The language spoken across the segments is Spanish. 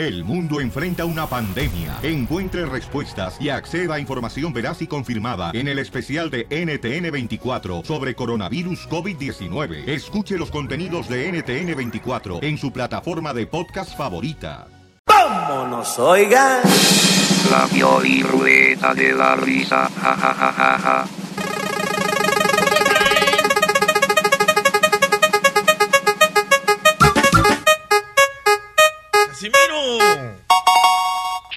El mundo enfrenta una pandemia. Encuentre respuestas y acceda a información veraz y confirmada en el especial de NTN24 sobre coronavirus COVID-19. Escuche los contenidos de NTN24 en su plataforma de podcast favorita. ¡Vámonos, oigan! La y rueda de la risa. Ja, ja, ja,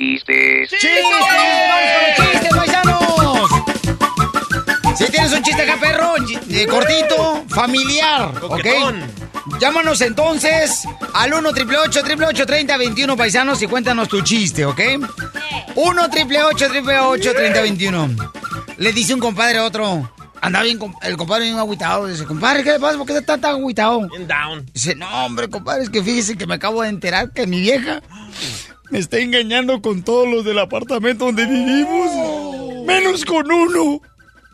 Chistes. ¡Chistes! ¡Vamos con los chistes, paisanos! Si tienes un chiste acá, perro, eh, cortito, familiar, ¿ok? Llámanos entonces al 1 888 3021 paisanos y cuéntanos tu chiste, ¿ok? 1 888 3021 Le dice un compadre a otro. Anda bien, el compadre bien agüitado. Dice, compadre, ¿qué le pasa? ¿Por qué está tan agüitado? Bien down. Dice, no, hombre, compadre, es que fíjese que me acabo de enterar que mi vieja me está engañando con todos los del apartamento donde vivimos. Menos con uno.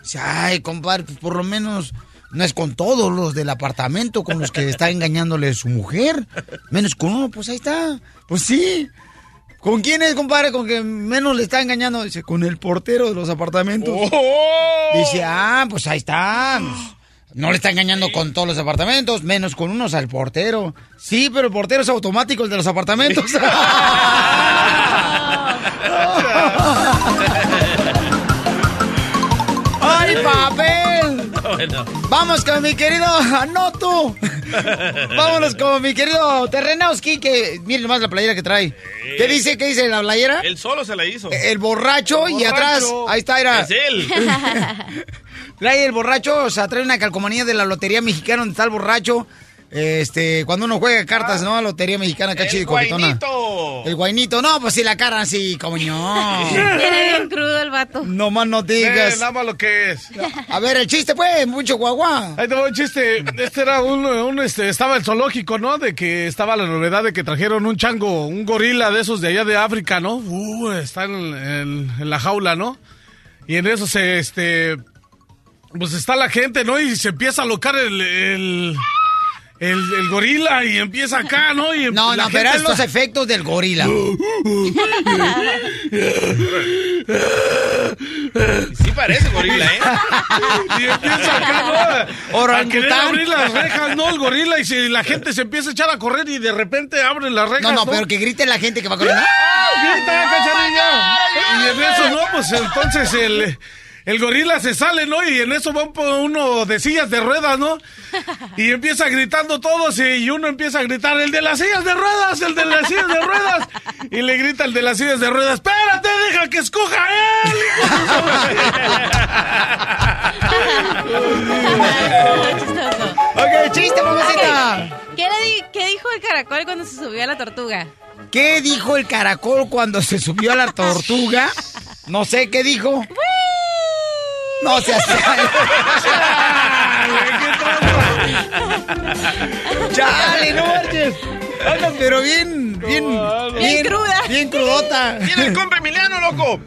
Dice, ay, compadre, pues por lo menos no es con todos los del apartamento con los que está engañándole su mujer. Menos con uno, pues ahí está. Pues sí. ¿Con quién es, compadre? Con que menos le está engañando. Dice, con el portero de los apartamentos. Dice, ah, pues ahí está. No le está engañando con todos los apartamentos, menos con unos al portero. Sí, pero el portero es automático, el de los apartamentos. ¡Ay, papel! Bueno. Vamos con mi querido Anoto. Vámonos con mi querido Terrenowski, que miren más la playera que trae. ¿Qué dice? ¿Qué dice la playera? Él solo se la hizo. El borracho y Borracho. atrás, ahí está, era. Es él. Trae el borracho, o sea, trae una calcomanía de la Lotería Mexicana donde está el borracho. Este, cuando uno juega cartas, ¿no? Lotería Mexicana, cachi de El coquetona. guainito. El guainito, no, pues si la cara así, coño. Tiene bien crudo el vato. No más no Eh, digas. nada más lo que es. A ver, el chiste, pues, mucho guagua. Ahí te va un chiste. Este era un, un, este, estaba el zoológico, ¿no? De que estaba la novedad de que trajeron un chango, un gorila de esos de allá de África, ¿no? Uh, está en, en- en la jaula, ¿no? Y en eso se, este, pues está la gente, ¿no? Y se empieza a alocar el, el, el, el gorila y empieza acá, ¿no? Y No, la no, pero gente eran los está- efectos del gorila. Sí parece gorila, ¿eh? Y empieza acá, ¿no? A Orangután. querer abrir las rejas, ¿no? El gorila y si la gente se empieza a echar a correr y de repente abren las rejas. No, no, pero que grite la gente que va corriendo. ¡Grita, cacharilla! Y en eso, no, pues entonces el, el gorila se sale, ¿no? Y en eso va uno de sillas de ruedas, ¿no? Y empieza gritando todos y, uno empieza a gritar, el de las sillas de ruedas, el de las sillas de ruedas. Y le grita el de las sillas de ruedas, espérate, deja que escoja él. Chistoso. Ok, chiste, mamacita. ¿Qué, le di- ¿Qué dijo el caracol cuando se subió a la tortuga? ¿Qué dijo el caracol cuando se subió a la tortuga? No sé, ¿qué dijo? No seas... Chale, no marches. Anda, pero bien, bien, Bien cruda. Bien crudota. ¡Viene el compa Emiliano, loco!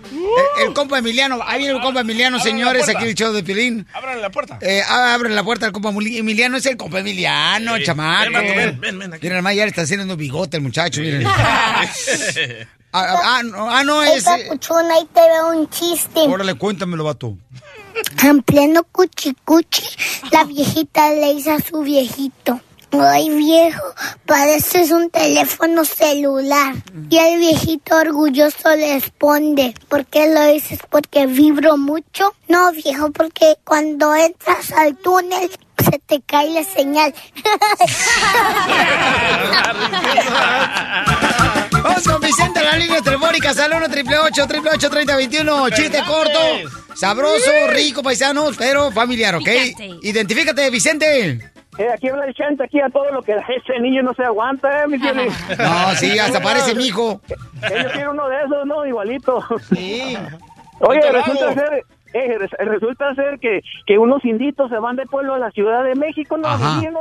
El, el compa Emiliano, ahí viene el compa Emiliano, Abran señores, aquí el show de Pilín. Abran la puerta. Eh, abren la puerta al compa Emiliano, es el compa Emiliano, Sí. chamaco. Ven, Mato, ven, ven, ven aquí. Miren, además ya le está haciendo un bigote el muchacho, miren. ah, ah, ah, no, ah, no, es... Esta eh, cuchona, ahí te veo un chiste. Órale, cuéntamelo, vato. En pleno cuchicuchi, la viejita le dice a su viejito. Ay, viejo, pareces un teléfono celular. Y el viejito orgulloso le responde, ¿por qué lo dices? ¿Porque vibro mucho? No, viejo, porque cuando entras al túnel se te cae la señal. Vamos con Vicente en la línea telefónica, sale 1 triple 8 triple 8 30 21. Chiste corto, sabroso, rico, paisanos, pero familiar, ¿ok? Picante. Identifícate, Vicente. Eh, aquí habla el chante, aquí a todo lo que ese niño no se aguanta, ¿eh, mi tío? No, sí, hasta parece mi hijo. Yo quiero uno de esos, ¿no? Igualito. Sí. Oye, resulta ser eh, res- resulta ser que, que unos inditos se van de pueblo a la Ciudad de México, ¿no?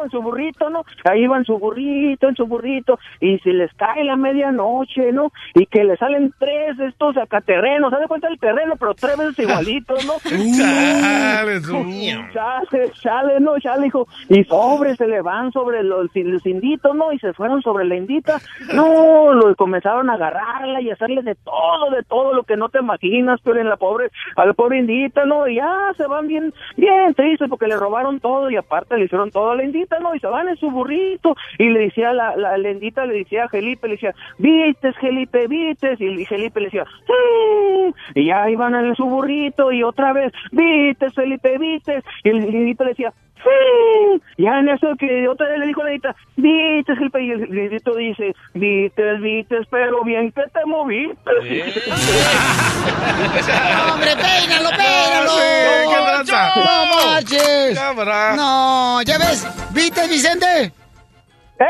En su burrito, ¿no? Ahí van su burrito, en su burrito, y si les cae la medianoche, ¿no? Y que le salen tres de estos acaterrenos, ¿se da cuenta el terreno? Pero tres veces igualitos, ¿no? Chale, Chale, chale, no, chale, hijo. Y sobre, se le van sobre los, los inditos, ¿no? Y se fueron sobre la indita. No, lo comenzaron a agarrarla y hacerle de todo, de todo lo que no te imaginas, pero en la pobre, a la pobre indita. Y ya se van bien, bien tristes porque le robaron todo y aparte le hicieron todo a la indita, ¿no? Y se van en su burrito. Y le decía, la, la, la indita le decía a Felipe, le decía, vistes, Felipe, vistes. Y el Felipe le decía, sí. Y ya iban en su burrito y otra vez, vistes, Felipe, vistes. Y el indito le decía, sí. Ya en eso que otra vez le dijo la indita, vistes, Felipe. Y el indito dice, vistes, vistes, pero bien que te moviste. ¡Hombre, peínalo, peínalo! Sí, ¿qué? ¡No. No, ¿ya ves? ¿Viste, Vicente?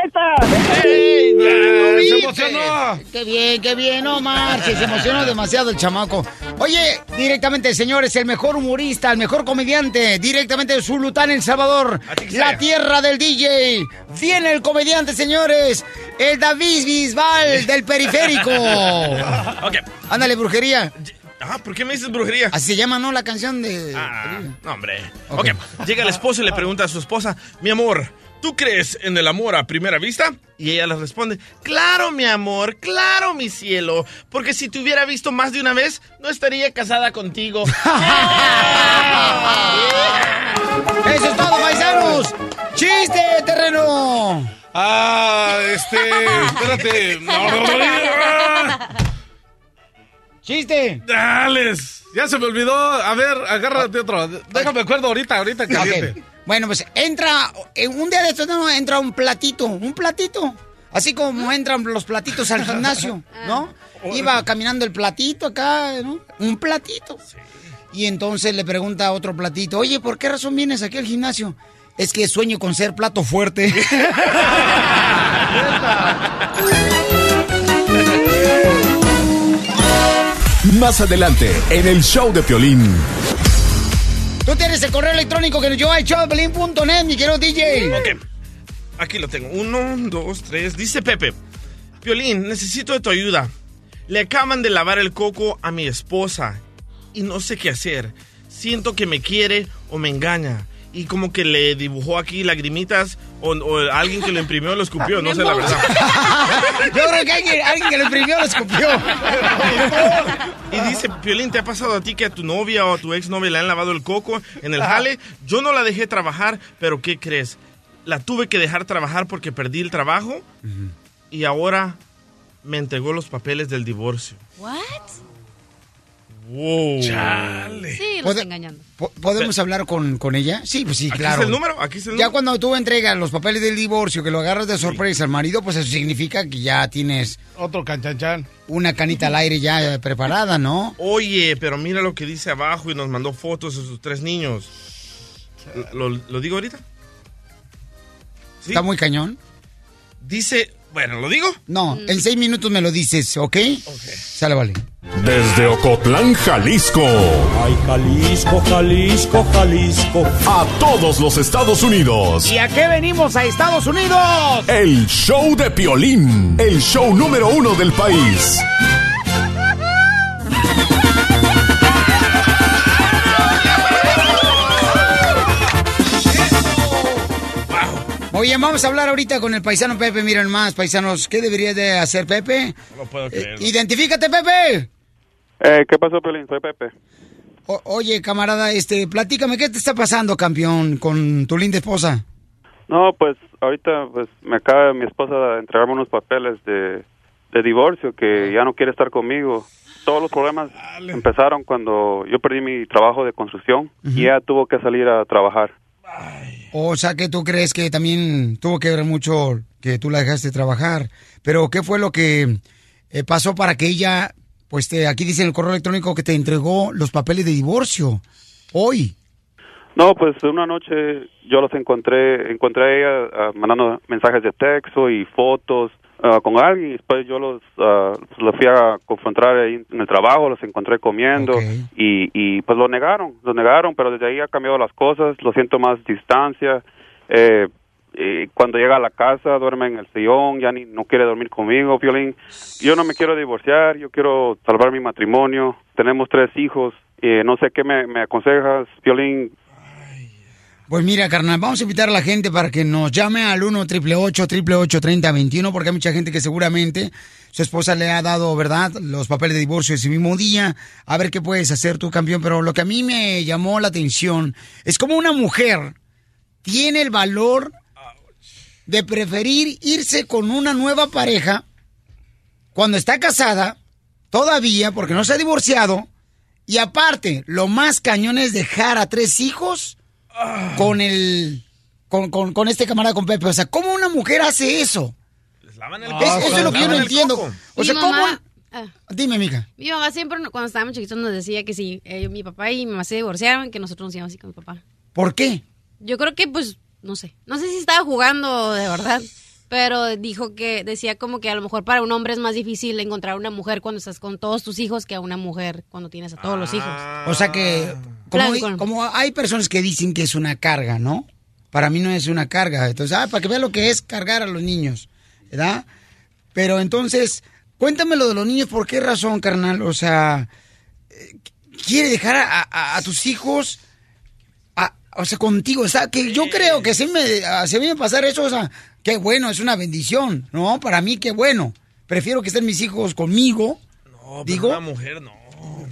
¡Esta! ¡Ey! ¿Lo Se emocionó. Qué bien, qué bien, no marches, se emocionó demasiado el chamaco. Oye, directamente, señores, el mejor humorista, el mejor comediante, directamente de Zulután, El Salvador, la tierra del DJ. Viene el comediante, señores, el David Bisbal del periférico. Ok. Ándale, brujería. Ah, ¿por qué me dices brujería? Así se llama, ¿no? La canción de... Ah, no, hombre. Ok. ok. Llega el esposo y le pregunta a su esposa, mi amor, ¿tú crees en el amor a primera vista? Y ella le responde, claro, mi amor, claro, mi cielo, porque si te hubiera visto más de una vez, no estaría casada contigo. Eso es todo, paisanos. ¡Chiste, terreno! Ah, este. Espérate. ¡Chiste! Dales. Ya se me olvidó. A ver, agárrate otro. Déjame acuerdo ahorita, ahorita caliente. Bueno, pues entra, en un día de estos no, entra un platito, un platito. Así como entran los platitos al gimnasio, ¿no? Iba caminando el platito acá, ¿no? Un platito. Y entonces le pregunta a otro platito, oye, ¿por qué razón vienes aquí al gimnasio? Es que sueño con ser plato fuerte. Más adelante, en el show de Piolín. Tú tienes el correo electrónico que nos lleva showbelín.net, mi querido DJ. Ok. Aquí lo tengo. Uno, dos, tres. Dice Pepe. Piolín, necesito de tu ayuda. Le acaban de lavar el coco a mi esposa y no sé qué hacer. Siento que me quiere o me engaña. Y como que le dibujó aquí lagrimitas o, o alguien que lo imprimió lo escupió, no sé la verdad. Yo creo que alguien, alguien que lo imprimió lo escupió. Y dice, Piolín, ¿te ha pasado a ti que a tu novia o a tu exnovia le han lavado el coco en el jale? Yo no la dejé trabajar, pero ¿qué crees? La tuve que dejar trabajar porque perdí el trabajo y ahora me entregó los papeles del divorcio. ¿What? Wow. Chale. Sí, lo ¿Puedo- está engañando. Po- ¿Podemos hablar con, con ella? Sí, pues sí, Aquí claro. está el número, aquí está el Ya número. cuando tú entregas los papeles del divorcio, que lo agarras de sorpresa al marido, pues eso significa que ya tienes Otro canchanchan. una canita al aire ya preparada, ¿no? Oye, pero mira lo que dice abajo y nos mandó fotos de sus tres niños. ¿Lo, lo digo ahorita? ¿Sí? Está muy cañón. Dice, bueno, ¿lo digo? No, en seis minutos me lo dices, ¿ok? Sale, vale. Desde Ocotlán, Jalisco. Ay, Jalisco, Jalisco, Jalisco. A todos los Estados Unidos. ¿Y a qué venimos a Estados Unidos? El show de Piolín. El show número uno del país. Oye, vamos a hablar ahorita con el paisano Pepe. Miren más, paisanos, ¿qué debería de hacer Pepe? No puedo Eh, creerlo. identifícate, Pepe. Eh, ¿Qué pasó, Pelín? Soy Pepe. O- oye, camarada, este, platícame, ¿qué te está pasando, campeón, con tu linda esposa? No, pues ahorita pues me acaba mi esposa de entregarme unos papeles de, de divorcio que ya no quiere estar conmigo. Todos los problemas empezaron cuando yo perdí mi trabajo de construcción y ella tuvo que salir a trabajar. O sea, que tú crees que también tuvo que ver mucho que tú la dejaste trabajar. Pero, ¿qué fue lo que eh, pasó para que ella, pues te, aquí dice en el correo electrónico que te entregó los papeles de divorcio hoy? No, pues una noche yo los encontré, encontré a ella ah, mandando mensajes de texto y fotos ah, con alguien y después yo los, pues, los fui a confrontar ahí en el trabajo, los encontré comiendo y, y pues lo negaron, lo negaron, pero desde ahí ha cambiado las cosas, lo siento más distancia. Eh, cuando llega a la casa duerme en el sillón, ya ni no quiere dormir conmigo, Violín. Yo no me quiero divorciar, yo quiero salvar mi matrimonio. Tenemos tres hijos. Eh, no sé qué me, me aconsejas, Violín. Pues mira, carnal, vamos a invitar a la gente para que nos llame al 1 888 3021 porque hay mucha gente que seguramente su esposa le ha dado, ¿verdad?, los papeles de divorcio ese mismo día. A ver qué puedes hacer tú, campeón. Pero lo que a mí me llamó la atención es como una mujer tiene el valor de preferir irse con una nueva pareja cuando está casada, todavía, porque no se ha divorciado, y aparte, lo más cañón es dejar a tres hijos con el. Con, con, con este camarada, con Pepe. O sea, ¿cómo una mujer hace eso? Es- eso es lo que yo no entiendo. O sea, ¿cómo? ah. Dime, mija. Mi mamá siempre, cuando estábamos chiquitos, nos decía que si eh, mi papá y mi mamá se divorciaron, que nosotros nos íbamos así con mi papá. ¿Por qué? Yo creo que, pues, no sé. No sé si estaba jugando de verdad, pero dijo que, decía como que a lo mejor para un hombre es más difícil encontrar una mujer cuando estás con todos tus hijos que a una mujer cuando tienes a todos los hijos. O sea que, como, como hay personas que dicen que es una carga, ¿no? Para mí no es una carga. Entonces, ah, para que vea lo que es cargar a los niños, ¿verdad? Pero entonces, cuéntame lo de los niños, ¿por qué razón, carnal? O sea, eh, quiere dejar a, a- a tus hijos, a- o sea, contigo. O sea, que yo creo que si me, a- si a mí me pasara eso, o sea, qué bueno, es una bendición, ¿no? Para mí, qué bueno. Prefiero que estén mis hijos conmigo. No, pero Digo, una mujer no.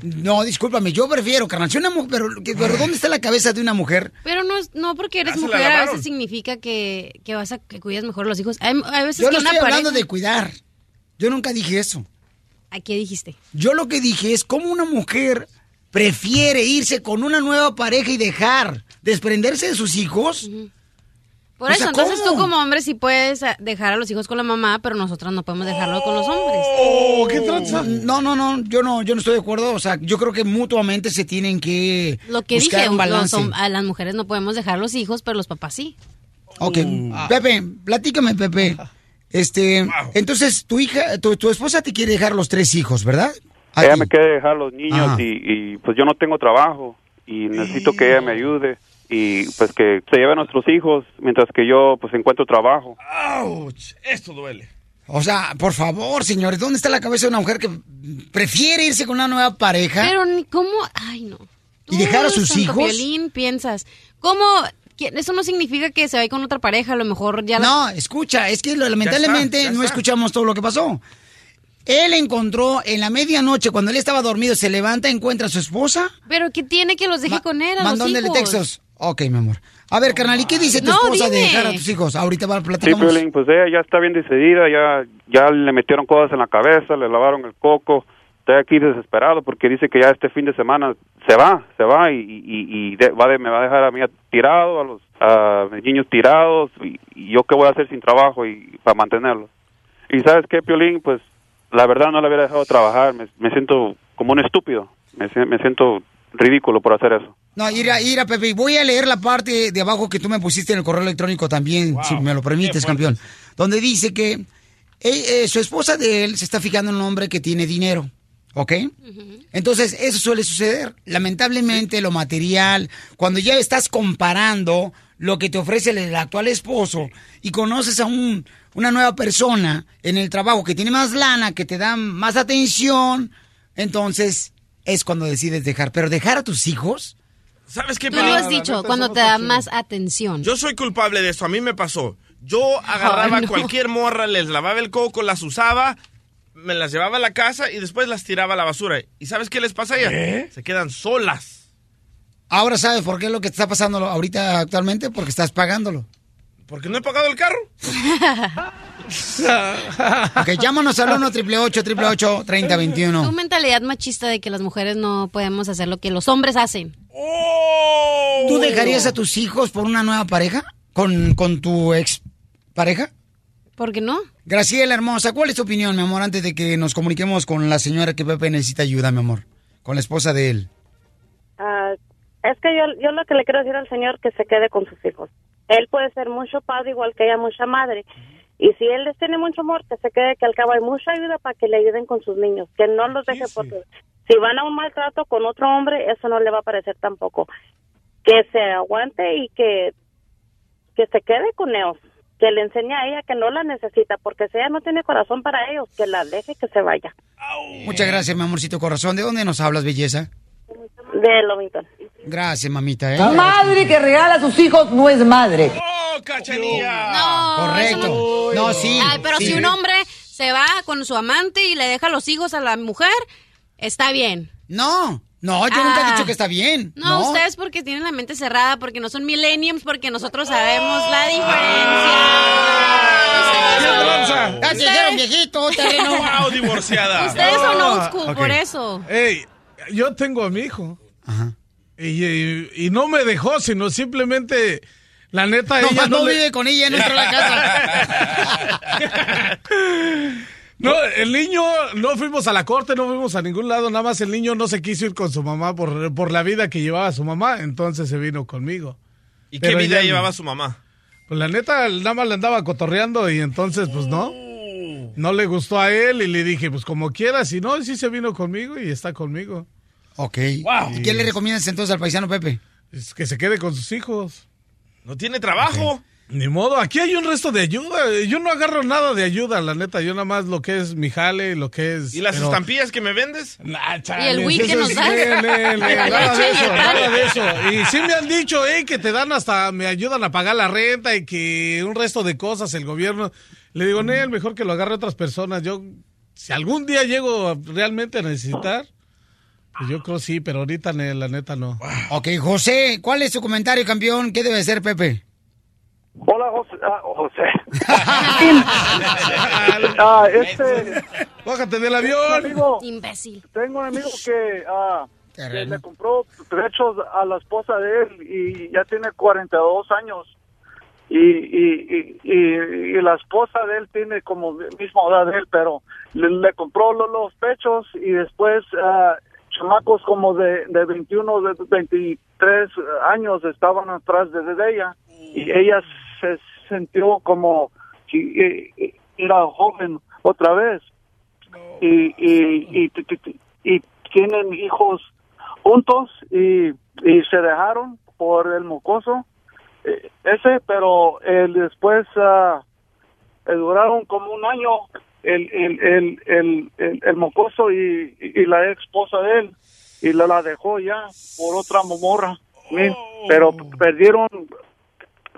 no, discúlpame, yo prefiero, carnal. Si una mujer, pero, ¿dónde está la cabeza de una mujer? Pero no, es- no porque eres la mujer a veces significa que, que vas a que cuidas mejor a los hijos. Hay, hay veces Yo que no una estoy hablando pareja- de cuidar. Yo nunca dije eso. ¿A qué dijiste? Yo lo que dije es cómo una mujer prefiere irse con una nueva pareja y dejar, desprenderse de sus hijos. Por O eso, sea, entonces tú como hombre sí puedes ah, dejar a los hijos con la mamá, pero nosotros no podemos dejarlo con los hombres. Oh, ¿qué No, no, no, yo no, yo no estoy de acuerdo. O sea, yo creo que mutuamente se tienen que Lo que buscar dije, un balance. a las mujeres no podemos dejar los hijos, pero los papás sí. Ok, Pepe, platícame, Pepe. Este, entonces tu hija, tu, tu esposa te quiere dejar los tres hijos, ¿verdad? Ella me quiere dejar los niños y, pues yo no tengo trabajo y necesito que ella me ayude y pues que se lleve a nuestros hijos mientras que yo pues encuentro trabajo. ¡Auch! Esto duele. O sea, por favor, señores, ¿dónde está la cabeza de una mujer que prefiere irse con una nueva pareja? Pero ni cómo, ay no. ¿Y dejar a sus Santo hijos? Piolín, piensas, ¿cómo? ¿Qui- Eso no significa que se vaya con otra pareja, a lo mejor ya la- No, escucha, es que lo- lamentablemente ya no está. escuchamos todo lo que pasó. Él encontró en la medianoche, cuando él estaba dormido, se levanta, encuentra a su esposa. Pero que tiene que los deje con él a los Mandóndole hijos. textos. Ok, mi amor. A ver, carnal, ¿y qué dice tu No, esposa de dejar a tus hijos? Ahorita va, Sí, platicamos. Piolín, pues ella ya está bien decidida, ya, ya le metieron cosas en la cabeza, le lavaron el coco. Estoy aquí desesperado porque dice que ya este fin de semana se va, se va y, y, y de- va de- me va a dejar a mí tirado, a los a mis niños tirados y, y yo qué voy a hacer sin trabajo y para mantenerlos. Y sabes qué, Piolín, pues la verdad no le hubiera dejado trabajar, me, me siento como un estúpido, me siento ridículo por hacer eso. No, ira, ira, Pepe. Voy a leer la parte de abajo que tú me pusiste en el correo electrónico también, si me lo permites, campeón. Donde dice que eh, eh, su esposa de él se está fijando en un hombre que tiene dinero, ¿ok? Entonces, eso suele suceder. Lamentablemente, lo material, cuando ya estás comparando lo que te ofrece el, el actual esposo y conoces a un, una nueva persona en el trabajo que tiene más lana, que te da más atención, entonces es cuando decides dejar. Pero dejar a tus hijos... ¿Sabes qué? Tú lo has dicho, cuando te da más atención. Yo soy culpable de esto, a mí me pasó. Yo agarraba no. cualquier morra, les lavaba el coco, las usaba, me las llevaba a la casa y después las tiraba a la basura. ¿Y sabes qué les pasa a ellas? Se quedan solas. Ahora sabes por qué es lo que te está pasando ahorita actualmente, porque estás pagándolo. ¿Porque no he pagado el carro? Ok, llámanos al 1 888 Tu 3021 mentalidad machista de que las mujeres no podemos hacer lo que los hombres hacen. ¿Tú dejarías a tus hijos por una nueva pareja? ¿Con, con tu ex pareja? ¿Por qué no? Graciela hermosa, ¿cuál es tu opinión, mi amor, antes de que nos comuniquemos con la señora que Pepe necesita ayuda, mi amor? Con la esposa de él. Ah, es que yo, yo lo que le quiero decir al señor que se quede con sus hijos. Él puede ser mucho padre igual que ella mucha madre. Y si él les tiene mucho amor, que se quede, que al cabo hay mucha ayuda para que le ayuden con sus niños, que no los deje porque si van a un maltrato con otro hombre, eso no le va a parecer tampoco. Que se aguante y que, que se quede con ellos, que le enseñe a ella que no la necesita, porque si ella no tiene corazón para ellos, que la deje que se vaya. Muchas gracias, mi amorcito corazón. ¿De dónde nos hablas, belleza? De Lovington. Gracias, mamita. ¿eh? La madre que regala a sus hijos no es madre. ¡Oh, cachanilla! No, Correcto. eso No, sí, Ay, pero sí. si un hombre se va con su amante y le deja los hijos a la mujer, está bien. No, no, yo nunca he dicho que está bien. No, No. ustedes porque tienen la mente cerrada, porque no son millenniums, porque nosotros sabemos la diferencia. Dijeron viejito. ¡Wow, divorciada! Ustedes son old school, Ah, ok. por eso. Ey, yo tengo a mi hijo. Y, y- y no me dejó, sino simplemente, la neta, No, ella no le- vive con ella, no entró a la casa. No, el niño, no fuimos a la corte, no fuimos a ningún lado, nada más el niño no se quiso ir con su mamá por, por la vida que llevaba su mamá, entonces se vino conmigo. ¿Y qué vida ella- llevaba su mamá? Pues la neta, nada más le andaba cotorreando y entonces, pues no. No le gustó a él y le dije, pues como quieras, y no, sí se vino conmigo y está conmigo. Ok. ¿Y qué le recomiendas entonces al paisano Pepe? Es que se quede con sus hijos. No tiene trabajo. Ni modo, aquí hay un resto de ayuda. Yo no agarro nada de ayuda, la neta. Yo nada más lo que es mi jale, lo que es. ¿Y las pero- estampillas que me vendes? ¿Y el wii que nos das? nada de eso, nada de eso. Y sí me han dicho, eh, que te dan hasta, me ayudan a pagar la renta y que un resto de cosas el gobierno. Le digo, Nel, mejor que lo agarre otras personas. Yo, si algún día llego a- realmente a necesitar, yo creo sí, pero ahorita, la neta no. Ok, José, ¿cuál es tu comentario, campeón? ¿Qué debe ser, Pepe? Hola, José. Ah, José. Ah, este, Bájate del avión. amigo, Imbécil. tengo un amigo que, ah, que le compró derechos a la esposa de él y ya tiene 42 años. Y, y, y, y, y la esposa de él tiene como misma edad de él, pero le, le compró lo- los, pechos y después ah, chamacos como de, de 21, de 23 años estaban atrás de, de ella. Y ella se sintió como que eh, era joven otra vez. Y, y, y, y tienen hijos juntos y, y se dejaron por el mocoso. Eh, ese pero el después ah, eh, duraron como un año el el el el, el, el mocoso y, y la ex esposa de él y la, la dejó ya por otra morra ¿sí? pero perdieron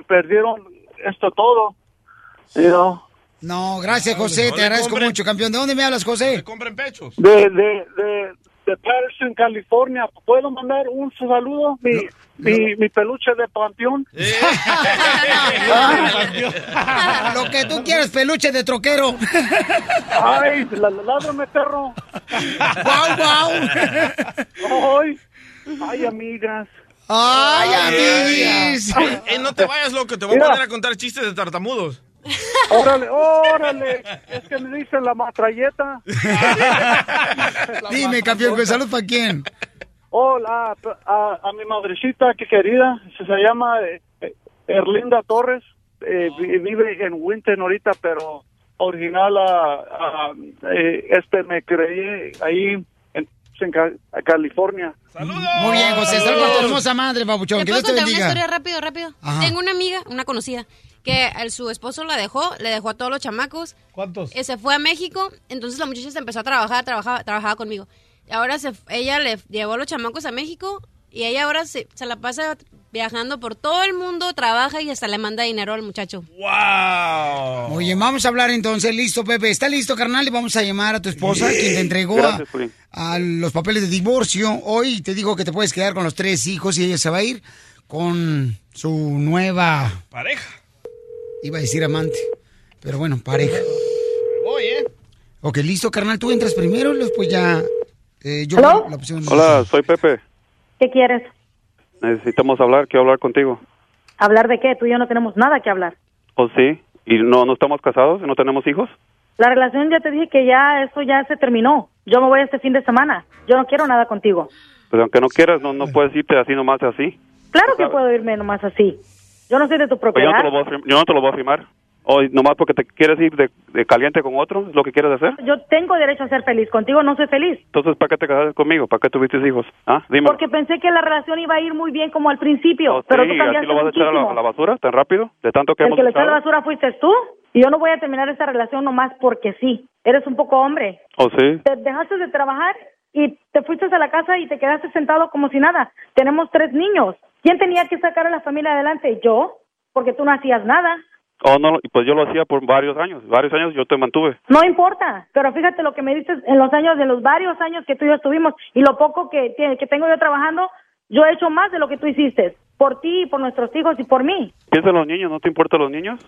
perdieron esto todo you know. No, gracias, José. no te agradezco compren. mucho, campeón. ¿De dónde me hablas, José? Compren pechos. de, de, de, de Patterson, California. ¿Puedo mandar un saludo? Mi, mi, mi peluche de panteón. Lo que tú quieras, peluche de troquero. Ay, ládrame, perro. ¡Guau, guau! Ay, ay, amigas. ¡Ay, amiguis! Ey, no te vayas, loco. Te voy Mira. a poner a contar chistes de tartamudos. Órale, órale. Es que me dicen la matralleta. Dime, campeón, ¿con salud para quién? Hola, a, a mi madrecita que querida, se, se llama eh, Erlinda Torres, eh, vi- vive en Winton ahorita, pero original a, a, eh, este me creí ahí en, en Ca- California. Muy bien, José. Salud por tu hermosa madre, babuchón. ¿Te Que puedo Dios te contar una historia rápido, rápido? Ajá. Tengo una amiga, una conocida, que el- su esposo la dejó, le dejó a todos los chamacos. ¿Cuántos? Eh, se fue a México, entonces la muchacha se empezó a trabajar, trabajaba, trabajaba conmigo. Y ahora se, ella le llevó a los chamacos a México y ella ahora se, se la pasa viajando por todo el mundo, trabaja y hasta le manda dinero al muchacho. ¡Wow! Oye, vamos a hablar entonces. Listo, Pepe. ¿Está listo, carnal? Y vamos a llamar a tu esposa, quien te entregó a, Gracias, a los papeles de divorcio. Hoy te dijo que te puedes quedar con los tres hijos y ella se va a ir con su nueva, Pareja. Iba a decir amante, pero bueno, pareja. Voy, ¿eh? Ok, listo, carnal. Tú entras primero, después ya... eh, yo ¿Aló? la opción- Hola, soy Pepe. ¿Qué quieres? Necesitamos hablar, quiero hablar contigo. ¿Hablar de qué? Tú y yo no tenemos nada que hablar. ¿O sí? ¿Y no, no estamos casados y no tenemos hijos? La relación ya te dije que ya eso ya se terminó. Yo me voy este fin de semana. Yo no quiero nada contigo. Pues aunque no quieras, no, no puedes irte así nomás así. Claro que puedo irme nomás así. Yo no soy de tu Pues yo, no propiedad. te lo voy a, yo no te lo voy a firmar. ¿O nomás porque te quieres ir de, de caliente con otro? ¿Es lo que quieres hacer? Yo tengo derecho a ser feliz. Contigo no soy feliz. Entonces, ¿para qué te casaste conmigo? ¿Para qué tuviste hijos? ¿Ah? Dime. Porque pensé que la relación iba a ir muy bien como al principio. Oh, pero sí, tú ¿así cambiaste lo vas a echar a la, muchísimo. a la basura tan rápido? ¿De tanto que El hemos que le echó a la basura fuiste tú. Y yo no voy a terminar esta relación nomás porque sí. Eres un poco hombre. ¿O sí? Te dejaste de trabajar y te fuiste a la casa y te quedaste sentado como si nada. Tenemos tres niños. ¿Quién tenía que sacar a la familia adelante? Yo, porque tú no hacías nada. Oh, no, pues yo lo hacía por varios años. Varios años yo te mantuve. No importa, pero fíjate lo que me dices en los años, de los varios años que tú y yo estuvimos y lo poco que, que, que tengo yo trabajando, yo he hecho más de lo que tú hiciste. Por ti, por nuestros hijos y por mí. Piensa en los niños, ¿no te importan los niños?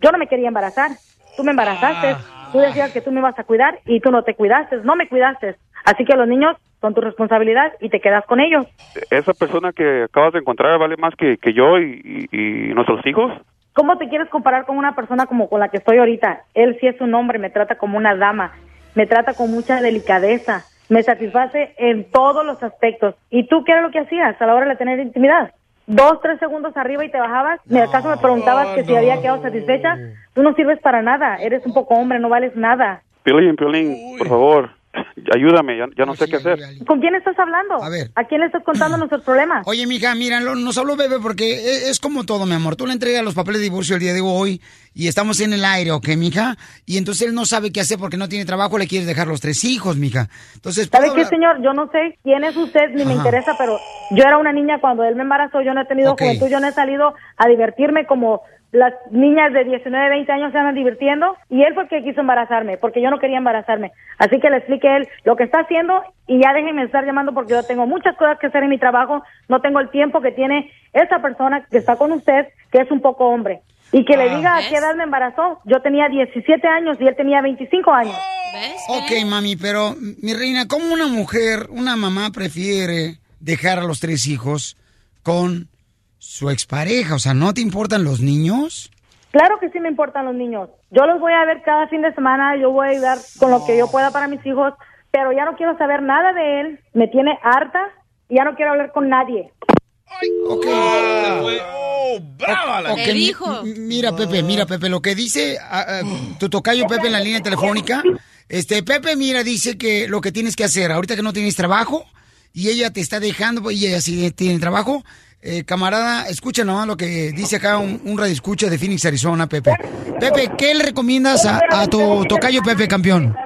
Yo no me quería embarazar. Tú me embarazaste. Tú decías que tú me ibas a cuidar y tú no te cuidaste. No me cuidaste. Así que los niños son tu responsabilidad y te quedas con ellos. Esa persona que acabas de encontrar vale más que, que yo y, y- y nuestros hijos. ¿Cómo te quieres comparar con una persona como con la que estoy ahorita? Él sí es un hombre, me trata como una dama, me trata con mucha delicadeza, me satisface en todos los aspectos. ¿Y tú qué era lo que hacías a la hora de tener intimidad? Dos, tres segundos arriba y te bajabas. ¿Me acaso me preguntabas que si había quedado satisfecha? Tú no sirves para nada, eres un poco hombre, no vales nada. Piolín, Piolín, por favor, ayúdame, ya, ya no sé qué hacer. ¿Con quién estás hablando? A ver. ¿A quién le estás contando nuestros problemas? Oye, mija, mira, lo- nos habló Bebe porque e- es, como todo, mi amor. Tú le entregas los papeles de divorcio el día de hoy y estamos en el aire, ¿ok, mija? Y entonces él no sabe qué hacer porque no tiene trabajo, le quieres dejar los tres hijos, mija. Entonces, ¿Sabe ¿puedo qué, hablar? señor? Yo no sé quién es usted, ni me interesa, pero yo era una niña cuando él me embarazó, yo no he tenido juventud, yo no he salido a divertirme como las niñas de 19, 20 años se andan divirtiendo, y él fue el que quiso embarazarme, porque yo no quería embarazarme. Así que le expliqué a él lo que está haciendo, y ya déjenme estar llamando porque yo tengo muchas cosas que hacer en mi trabajo, no tengo el tiempo que tiene esa persona que está con usted, que es un poco hombre. Y que le Ah, diga a qué edad me embarazó. Yo tenía 17 años y él tenía 25 años. Ok, mami, pero mi reina, ¿cómo una mujer, una mamá prefiere dejar a los tres hijos con su expareja? O sea, ¿no te importan los niños? Claro que sí me importan los niños. Yo los voy a ver cada fin de semana, yo voy a ayudar con lo que yo pueda para mis hijos, pero ya no quiero saber nada de él, me tiene harta y ya no quiero hablar con nadie. Ok. brava Ok, mi- m- Mira, Pepe, mira, Pepe, lo que dice ah, tu tocayo Pepe en la línea telefónica. Este, Pepe, mira, dice que lo que tienes que hacer, ahorita que no tienes trabajo y ella te está dejando, y ella sí tiene trabajo, eh, camarada, escucha nomás lo que dice acá un, un radio escucha de Phoenix, Arizona, Pepe. Pepe, ¿qué le recomiendas a, a tu tocayo Pepe, campeón?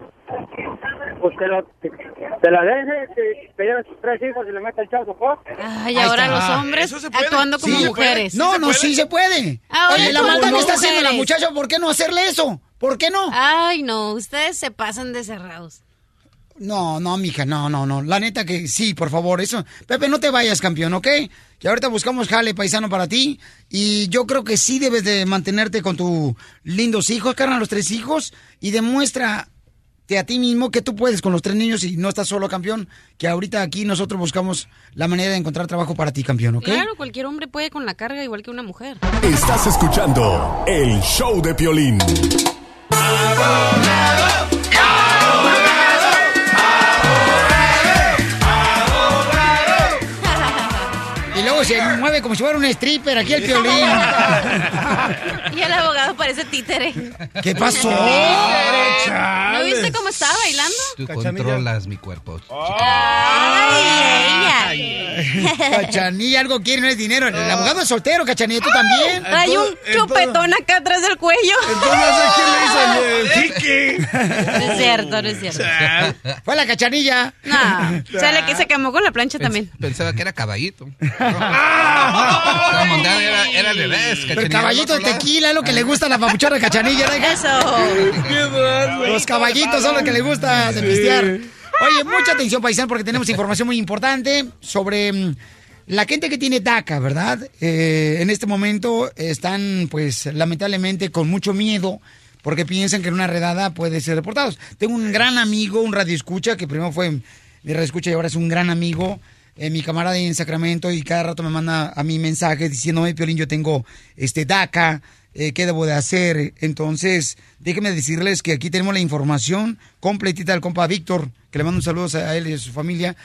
Pues que la, que la deje, que, que lleve sus tres hijos y le meta el chavo, ¿no? Ay, ahora los hombres actuando como Sí, mujeres. No, no, sí se puede. Ahora Oye, la maldad que está haciendo la muchacha, ¿por qué no hacerle eso? ¿Por qué no? Ay, no, ustedes se pasan de cerrados. No, no, mija, no, no, no. La neta que sí, por favor, eso. Pepe, no te vayas, campeón, ¿ok? Que ahorita buscamos jale paisano para ti. Y yo creo que sí debes de mantenerte con tus lindos hijos, carnal, los tres hijos. Y demuéstrate a ti mismo que tú puedes con los tres niños y no estás solo, campeón. Que ahorita aquí nosotros buscamos la manera de encontrar trabajo para ti, campeón, ¿ok? Claro, cualquier hombre puede con la carga igual que una mujer. Estás escuchando el show de Piolín. Y luego se mueve como si fuera un stripper aquí el violín. y el abogado parece títere. ¿Qué pasó? ¿No viste cómo estaba bailando? Tú controlas mi cuerpo. Cachanilla, algo quiere, no es dinero. El abogado es soltero, Cachanilla, tú también. Trae un chupetón acá atrás del cuello. No es cierto, no es cierto. Fue la cachanilla. No, se, le, se quemó con la plancha también. Pensaba que era caballito. La montada era, era al revés. Pero Cachanilla, caballito de tequila es lo que le gusta a la papuchona cachanilla. deja. Eso. Los caballitos son los que le gusta de pistear. Oye, mucha atención, paisano, porque tenemos información muy importante sobre mm, la gente que tiene DACA, ¿verdad? Eh, en este momento están, pues, lamentablemente con mucho miedo porque piensan que en una redada puede ser deportados. Tengo un gran amigo, un radioescucha, que primero fue mi radioescucha y ahora es un gran amigo, eh, mi camarada en Sacramento, y cada rato me manda a mí mensajes diciendo, oye, Piolín, yo tengo este DACA, eh, ¿qué debo de hacer? Entonces, déjenme decirles que aquí tenemos la información completita del compa Víctor, que le mando un saludo a él y a su familia.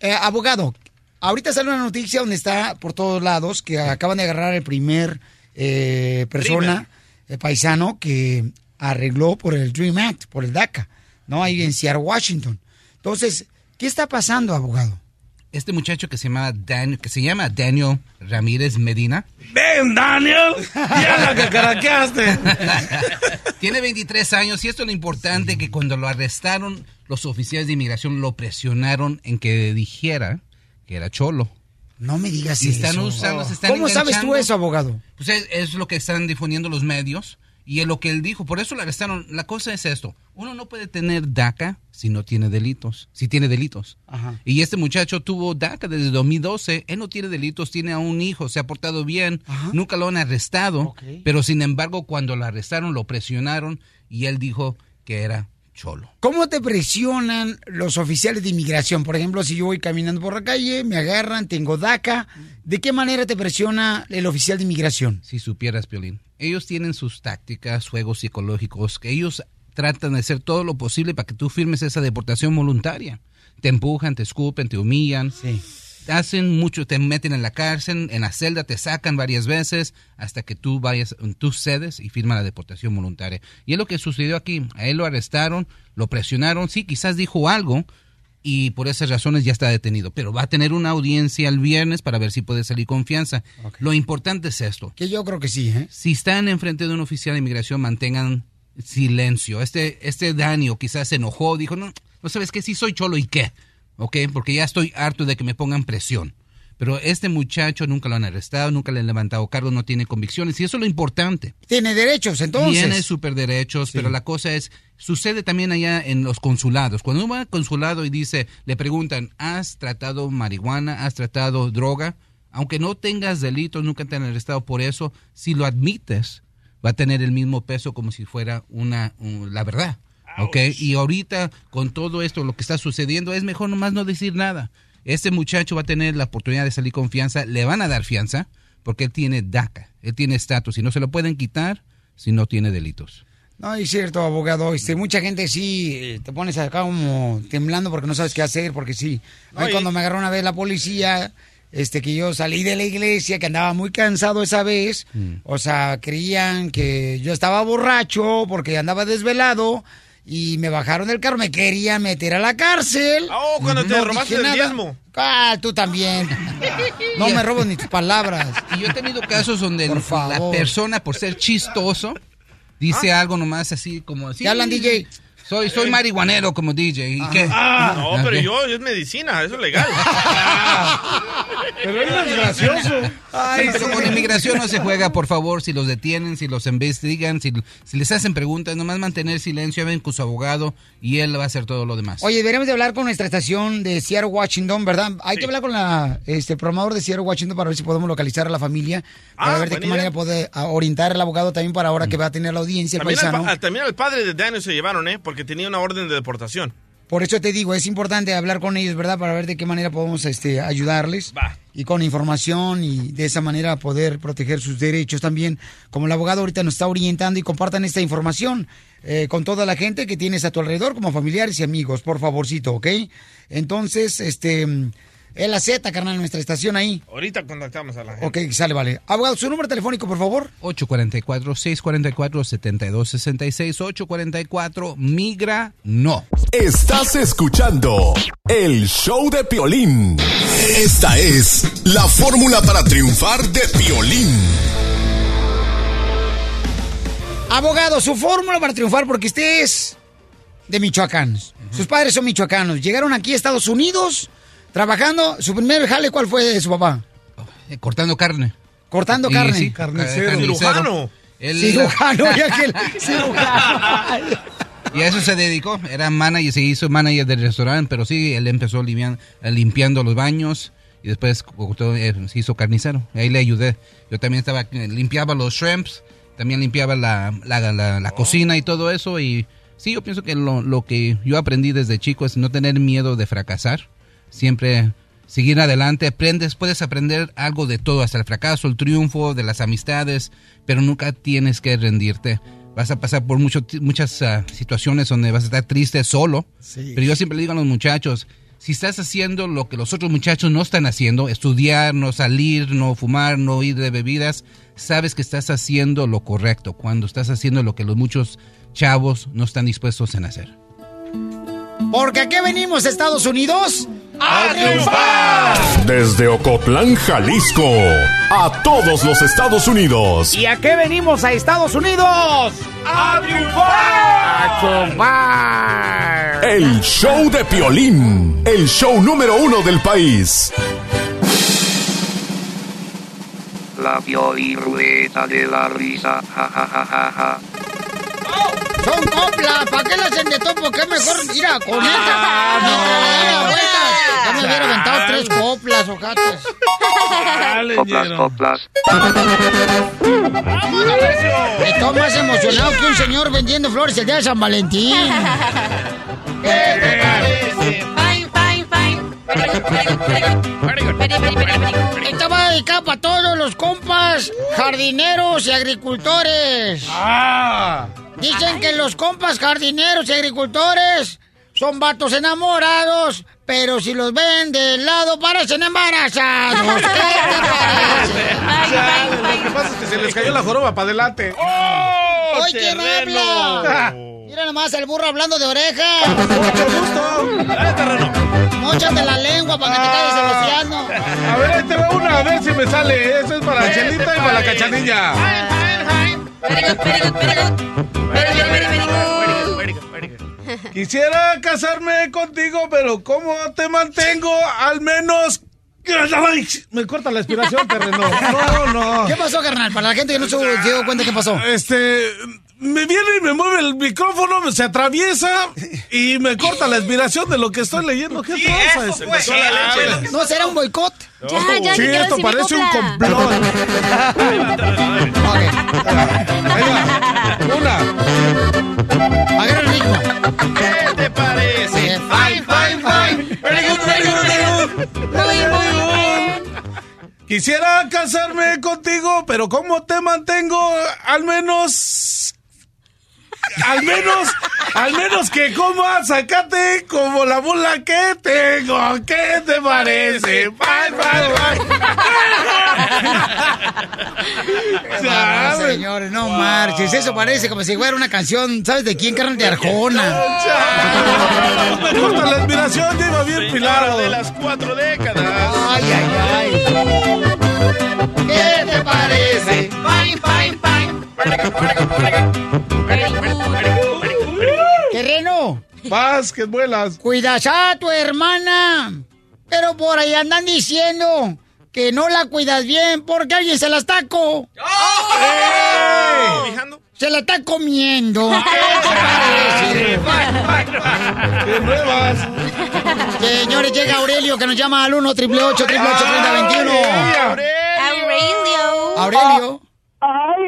Eh, abogado, ahorita sale una noticia donde está por todos lados que acaban de agarrar el primer eh, persona, el paisano que arregló por el Dream Act, por el DACA, ¿no? Ahí en Seattle, Washington. Entonces, ¿qué está pasando, abogado? Este muchacho que se llama Dan, que se llama Daniel Ramírez Medina. ¡Ven, Daniel! ¡Ya la cacaraqueaste! Tiene 23 años y esto es lo importante que cuando lo arrestaron, los oficiales de inmigración lo presionaron en que dijera que era cholo. No me digas Y están eso. usando, se están ¿Cómo sabes tú eso, abogado? Pues es, es lo que están difundiendo los medios y es lo que él dijo. Por eso lo arrestaron. La cosa es esto. Uno no puede tener DACA si no tiene delitos. Si tiene delitos. Ajá. Y este muchacho tuvo DACA desde 2012. Él no tiene delitos, tiene a un hijo, se ha portado bien. Nunca lo han arrestado. Pero sin embargo, cuando lo arrestaron, lo presionaron y él dijo que era cholo. ¿Cómo te presionan los oficiales de inmigración? Por ejemplo, si yo voy caminando por la calle, me agarran, tengo DACA, ¿de qué manera te presiona el oficial de inmigración? Si supieras, Piolín. Ellos tienen sus tácticas, juegos psicológicos, que ellos tratan de hacer todo lo posible para que tú firmes esa deportación voluntaria. Te empujan, te escupen, te humillan. Hacen mucho, te meten en la cárcel, en la celda, te sacan varias veces hasta que tú vayas, tú cedes y firma la deportación voluntaria. Y es lo que sucedió aquí. A él lo arrestaron, lo presionaron, sí, quizás dijo algo, y por esas razones ya está detenido. Pero va a tener una audiencia el viernes para ver si puede salir confianza. Lo importante es esto. Que yo creo que sí, ¿eh? Si están enfrente de un oficial de inmigración, mantengan silencio. Este, este Daniel quizás se enojó, dijo, no, no sabes qué, si soy cholo y qué, ¿ok? Porque ya estoy harto de que me pongan presión. Pero este muchacho nunca lo han arrestado, nunca le han levantado cargos, no tiene convicciones y eso es lo importante. Tiene derechos, entonces. Tiene super derechos, pero la cosa es, sucede también allá en los consulados. Cuando uno va al consulado y dice, le preguntan, ¿has tratado marihuana? ¿Has tratado droga? Aunque no tengas delitos, nunca te han arrestado por eso, si lo admites, va a tener el mismo peso como si fuera una, un- la verdad. ¿Ok? Y ahorita, con todo esto, lo que está sucediendo, es mejor nomás no decir nada. Este muchacho va a tener la oportunidad de salir con fianza, le van a dar fianza, porque él tiene DACA, él tiene estatus, y no se lo pueden quitar si no tiene delitos. No, es cierto, abogado. Este, mucha gente sí eh, te pones acá como temblando porque no sabes qué hacer, porque sí. A mí Oye. cuando me agarró una vez la policía, este, que yo salí de la iglesia, que andaba muy cansado esa vez, o sea, creían que yo estaba borracho porque andaba desvelado y me bajaron del carro, me querían meter a la cárcel. Oh, cuando te No robaste el nada. diezmo. Ah, tú también. No me robas ni tus palabras. Y yo he tenido casos donde Por la favor. persona, por ser chistoso, dice algo nomás así como así. ¿Qué hablan, DJ? Soy, soy marihuanero como DJ. ¿Y qué? Ah, no, pero yo, es medicina, eso es legal. Pero él es gracioso. Pero con inmigración no se juega, por favor, si los detienen, si los investigan, si, si les hacen preguntas, nomás mantener silencio, ven con su abogado y él va a hacer todo lo demás. Oye, deberíamos de hablar con nuestra estación de Seattle Washington, ¿verdad? Hay que hablar con la, este programador de Seattle Washington para ver si podemos localizar a la familia, para Ah, ver de qué manera puede ah, orientar al abogado también para ahora que va a tener la audiencia el También al, paisano. también al padre de Daniel se llevaron, ¿eh? Porque tenía una orden de deportación. Por eso te digo, es importante hablar con ellos, ¿verdad? Para ver de qué manera podemos este, ayudarles. Y con información y de esa manera poder proteger sus derechos también. Como el abogado ahorita nos está orientando y compartan esta información eh, con toda la gente que tienes a tu alrededor, como familiares y amigos, por favorcito, ¿ok? Entonces, este, es la Z, carnal, nuestra estación ahí. Ahorita contactamos a la gente. Ok, sale, vale. Abogado, su número telefónico, por favor. 844-644-7266, 844 migra no. Estás escuchando el show de Piolín. Esta es la fórmula para triunfar de Piolín. Abogado, su fórmula para triunfar, porque usted es de Michoacán. Sus padres son michoacanos. Llegaron aquí a Estados Unidos trabajando. Su primer jale, ¿cuál fue de su papá? Eh, cortando carne. Cortando Y carne. sí, carnicero. Cirujano. Cirujano, ya que el cirujano. Y a eso se dedicó. Era manager, se hizo manager del restaurante, pero sí, él empezó limpian- limpiando los baños y después eh, se hizo carnicero. Ahí le ayudé. Yo también estaba, eh, limpiaba los shrimps, también limpiaba la, la, la- la cocina y todo eso. Y sí, yo pienso que lo, lo que yo aprendí desde chico es no tener miedo de fracasar. Siempre seguir adelante. Aprendes, puedes aprender algo de todo, hasta el fracaso, el triunfo, de las amistades, pero nunca tienes que rendirte. Vas a pasar por mucho, muchas ah, situaciones donde vas a estar triste solo. Sí. Pero yo siempre le digo a los muchachos, si estás haciendo lo que los otros muchachos no están haciendo, estudiar, no salir, no fumar, no ir de bebidas, sabes que estás haciendo lo correcto cuando estás haciendo lo que los muchos chavos no están dispuestos a hacer. Porque aquí venimos, Estados Unidos. ¡A triunfar! Desde Ocotlán, Jalisco, a todos los Estados Unidos. ¿Y a qué venimos a Estados Unidos? ¡A triunfar! ¡A triunfar! El show de Piolín, el show número uno del país. La Pioli Rueda de la Risa. Ja, ja, ja, ja, ja. Son coplas, ¿para qué le hacen de todo? Porque es mejor ir a con esta. Mientras le dan la vuelta. Ya me hubiera aventado tres coplas, ojates. Coplas, coplas. Estoy más emocionado que un señor vendiendo flores el día de San Valentín. ¿Qué te parece? Fine, fine, fine. Esta va dedicada para todos los compas, jardineros y agricultores. Dicen que los compas jardineros y agricultores son vatos enamorados, pero si los ven del lado parecen embarazados. ¿Qué te parece? Lo que pasa es que se les cayó la joroba para adelante. ¡Oye, quién habla! Mira nomás el burro hablando de oreja. Mucho gusto. Móchate la lengua para que te caigas el océano. A ver, ahí te va una, a ver si me sale. Eso es para Chelita y para la cachanilla. Quisiera casarme contigo, pero ¿cómo te mantengo? Al menos... Me corta la inspiración, terreno. No, no. ¿Qué pasó, carnal? Para la gente que no se dio cuenta qué pasó. Este, me viene y me mueve el micrófono, se atraviesa y me corta la inspiración de lo que estoy leyendo. ¿Qué pasa? pues. ¿No será un boicot? Ya, ya, sí, esto parece un complot. Ahí va. Una. Agarra el ritmo. ¿Qué te parece? Fine, fine, fine. Very good, very good, very good. Muy, muy bien. Quisiera casarme contigo, pero ¿cómo te mantengo? Al menos. Al menos, al menos que comas sacate como la bola que tengo. ¿Qué te parece? Bye, bye, bye. Ah, señores, no marches. Eso parece como si fuera una canción, ¿sabes de quién? Carnal de Arjona. Me corta la admiración, iba bien pilado. de las cuatro décadas. Ay, ay, ay. ¿Qué te parece? Fine, fine, fine. Que vuelas. cuidas a tu hermana. Pero por ahí andan diciendo que no la cuidas bien porque alguien se la está co. ¿Fijando? Se la está comiendo. ¿Qué te nuevas. Señores, llega Aurelio que nos llama al 1 888 3021 Aurelio. Aurelio. ¡Ay,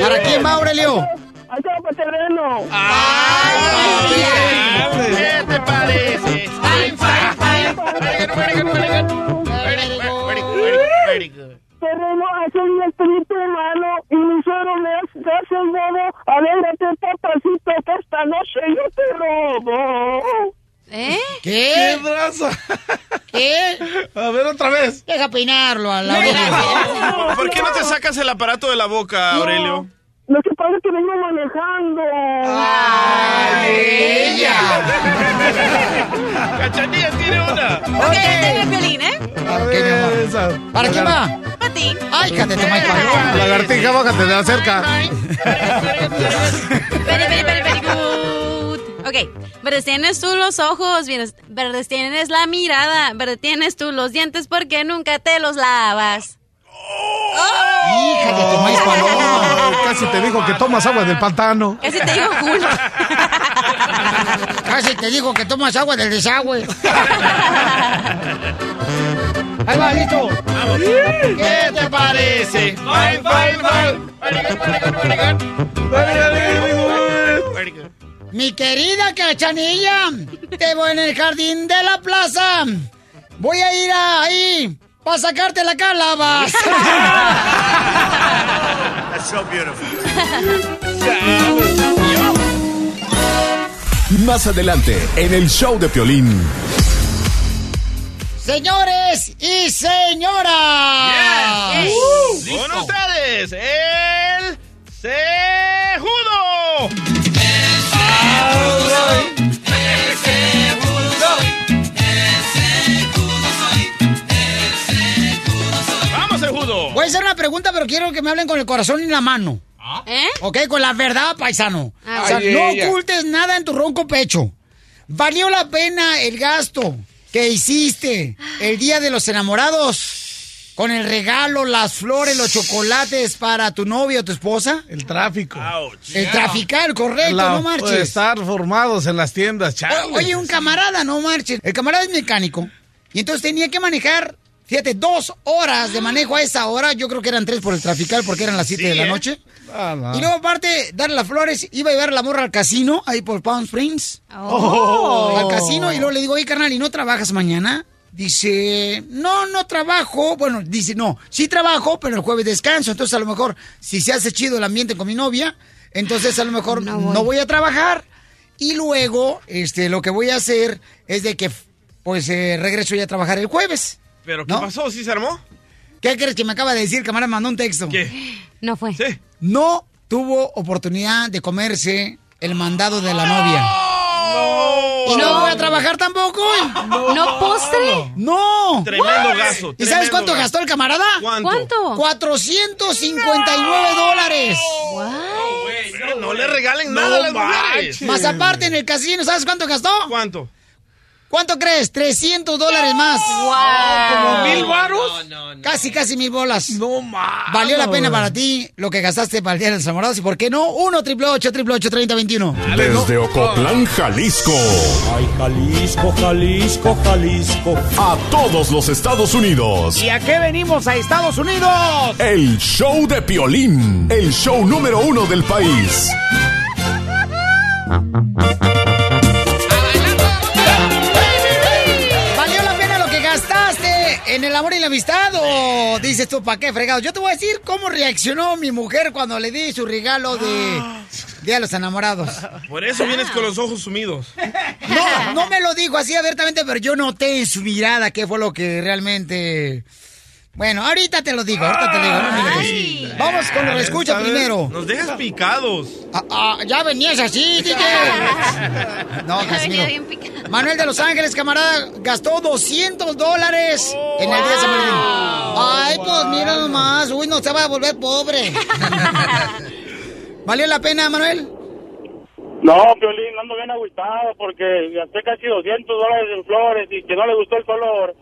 ¿Para quién va Aurelio? ¡Allá para terreno! ¿Qué te parece? Fine, fine, fine. Very good, very good, very good. Very good, very good, very good. Terreno, hace un espíritu humano y mi suero me hace hace el bobo. Alégrate, papacito, que esta noche yo te robo. ¿Eh? ¿Qué? ¡Qué! ¿Qué? A ver, otra vez. Deja peinarlo a la Aurelio. ¿Por qué no te sacas el aparato de la boca, Aurelio? Lo que pasa es que vengo manejando. ¡Ella! Cachanilla tiene una. Ok, tengo el violín, ¿eh? Esa. ¿Para quién va? Para ti. ¡Ay, tu madre! Lagartija, bájate de la cerca. Very, very, very good. Ok, verdes tienes tú los ojos, verdes- verdes tienes la mirada, verdes tienes tú los dientes porque nunca te los lavas. ¡Hija de tu maíz paloma! Casi te dijo que tomas agua del pantano. Casi te digo Julio. Casi te digo que tomas agua del desagüe. Ahí va, listo. ¿Qué te parece? Fine, fine, fine. Mi querida cachanilla, te voy en el jardín de la plaza. Voy a ir ahí para sacarte la calabaza. That's so beautiful. Más adelante, en el show de Piolín. Señores y señoras. Yes. Con ustedes, el Cejudo. Voy a hacer una pregunta, pero quiero que me hablen con el corazón y la mano. ¿Eh? Ok, con la verdad, paisano. Ah, o sea, Ay, no ella. ocultes nada en tu ronco pecho. ¿Valió la pena el gasto que hiciste el día de los enamorados? Con el regalo, las flores, los chocolates para tu novia o tu esposa. El tráfico. El traficar, correcto, La- no marches. Estar formados en las tiendas, chale. Oye, un camarada, no marches. El camarada es mecánico. Y entonces tenía que manejar, fíjate, dos horas de manejo a esa hora. Yo creo que eran tres por el trafical porque eran las siete Sí, de la ¿eh? noche. Ah, no. Y luego, aparte, darle las flores, iba a llevar a la morra al casino, ahí por Palm Springs. Oh. Al casino. Y luego le digo, oye, carnal, ¿y no trabajas mañana? Dice, no, no trabajo. Bueno, dice, no, sí trabajo, pero el jueves descanso. Entonces, a lo mejor, si se hace chido el ambiente con mi novia, entonces a lo mejor no voy, a trabajar. Y luego, este, lo que voy a hacer es de que, pues, eh, regreso ya a trabajar el jueves. ¿Pero qué ¿No? pasó? ¿Sí se armó? ¿Qué crees que me acaba de decir? Camarada mandó un texto. ¿Qué? No fue. Sí. No tuvo oportunidad de comerse el mandado de la novia. ¿Y no fue a trabajar tampoco? ¿No postre? ¡No! Tremendo gasto, ¿Y sabes cuánto gasto. gastó el camarada? ¿Cuánto? ¿Cuánto? 459 dólares. No, no le regalen nada a las mujeres. Más aparte en el casino, ¿sabes cuánto gastó? ¿Cuánto? ¿Cuánto crees? 300 dólares más. ¿Como mil varos? Casi, casi mil bolas. No más. Valió la pena para ti lo que gastaste para el Día de los Enamorados y por qué no, 1 triple 8 triple 8 30 21. Desde Ocotlán, Jalisco. Ay, Jalisco, Jalisco, Jalisco. A todos los Estados Unidos. ¿Y a qué venimos a Estados Unidos? El show de Piolín. El show número uno del país. en el amor y la amistad? ¿O dices tú, ¿para qué fregado? Yo te voy a decir cómo reaccionó mi mujer cuando le di su regalo de Día de los Enamorados. Por eso vienes con los ojos sumidos. No, no me lo dijo así abiertamente, pero yo noté en su mirada qué fue lo que realmente... Bueno, ahorita te lo digo, ahorita te lo digo. no me lo digas. Vamos con lo que escucha ¿Sabes? primero. Nos dejas picados. Ah, ah, ya venías así, DJ. No, Casimiro. Manuel de Los Ángeles, camarada, gastó 200 dólares en el día de San Valentín. Ay, pues mira nomás. Uy, no se va a volver pobre. ¿Valió la pena, Manuel? No, Piolín, ando bien agüitado porque gasté casi 200 dólares en flores y que no le gustó el color.